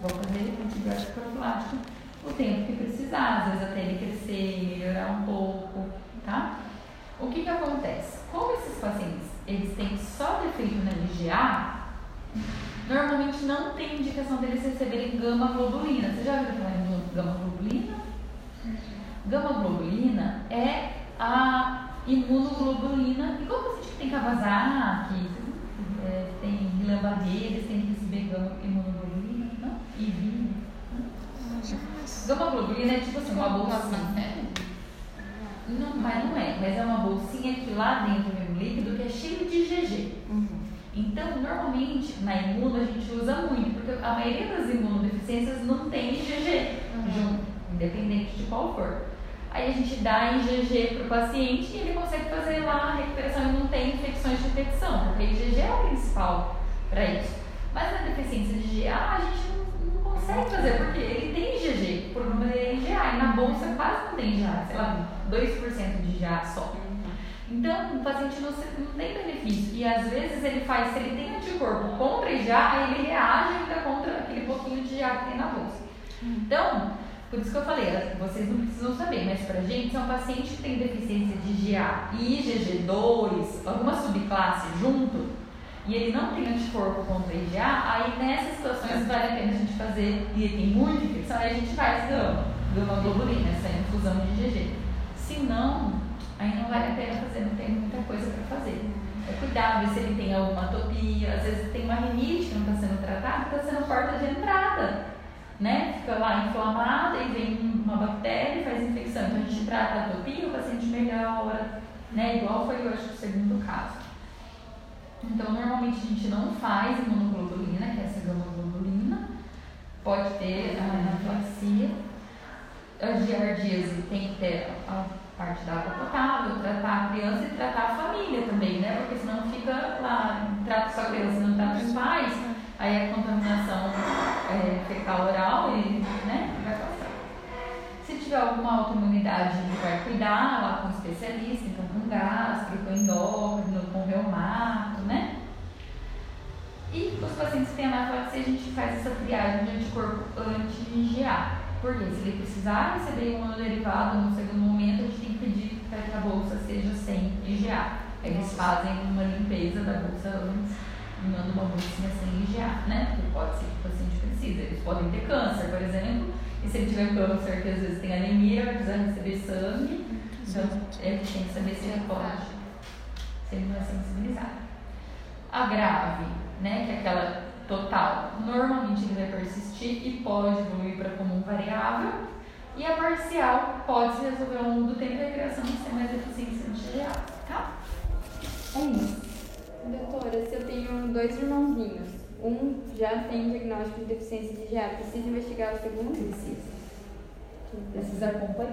Vou fazer antibiótico profilático o tempo que precisar, às vezes até ele crescer, melhorar um pouco, tá? O que que acontece? Como esses pacientes, eles têm só defeito na LGA, normalmente não tem indicação deles receberem gama globulina. Você já ouviu falar em gama globulina? Gama globulina é a imunoglobulina, igual paciente que tem Kawasaki, é, tem Guillain-Barré, eles têm que receber gama imunoglobulina, não? IV. Gama globulina é tipo assim, uma bolsinha. Não, mas não é, mas é uma bolsinha que lá dentro vem um líquido que é cheio de GG. Uhum. Então, normalmente, na imuno a gente usa muito, porque a maioria das imunodeficiências não tem IgG junto, independente de qual for. Aí a gente dá IgG para o paciente e ele consegue fazer lá a recuperação e não tem infecções de infecção, porque IgG é o principal para isso. Mas na deficiência de IgA a gente não consegue fazer, porque ele tem IgG, o problema dele é IgA, e na bolsa quase não tem IgA, sei lá, 2% de IgA só. Então, o paciente não tem benefício. E às vezes ele faz, se ele tem anticorpo contra IgA, aí ele reage ainda contra aquele pouquinho de IgA que tem na bolsa. Então, por isso que eu falei, vocês não precisam saber, mas pra gente, se é um paciente que tem deficiência de IgA e IgG2, alguma subclasse junto, e ele não tem anticorpo contra IgA, aí nessas situações vale a pena a gente fazer, e tem muita infecção, aí a gente faz gama, gama globulina, essa infusão de IgG. Se não, aí não vale a pena fazer, não tem muita coisa para fazer. É cuidar, ver se ele tem alguma atopia, às vezes tem uma rinite que não está sendo tratada, está sendo porta de entrada, né? Fica lá inflamada e vem uma bactéria e faz infecção. Então a gente trata a atopia, o paciente melhora, né? Igual foi o segundo caso. Então normalmente a gente não faz imunoglobulina, que é essa gama-globulina, pode ter a anafilaxia, a giardíase tem que ter a parte da água potável, tratar a criança e tratar a família também, né? Porque senão fica lá, trata só a criança não trata os pais, aí a contaminação é, fecal oral e né, vai passar. Se tiver alguma autoimunidade, a gente vai cuidar lá com especialista, então com gastro, com endócrino, com reumato? E os pacientes que têm anafilaxia, a gente faz essa triagem de anticorpo anti-IgA. Porque se ele precisar receber um derivado no segundo momento, a gente tem que pedir para que a bolsa seja sem IgA. Aí Eles fazem uma limpeza da bolsa antes e mandam uma bolsinha sem IgA, né? Porque pode ser que o paciente precisa. Eles podem ter câncer, por exemplo, e se ele tiver câncer, que às vezes tem anemia, vai precisar receber sangue. Então, a gente tem que saber se ele pode, se ele não é sensibilizado. A grave, né, que é aquela total, normalmente ele vai persistir e pode evoluir para comum variável. E a parcial pode se resolver ao longo do tempo e a criação não ser mais deficiência de GA, tá? É isso. Doutora, se eu tenho dois irmãozinhos, um já tem diagnóstico de deficiência de GA, precisa investigar o segundo? Precisa. Precisa acompanhar.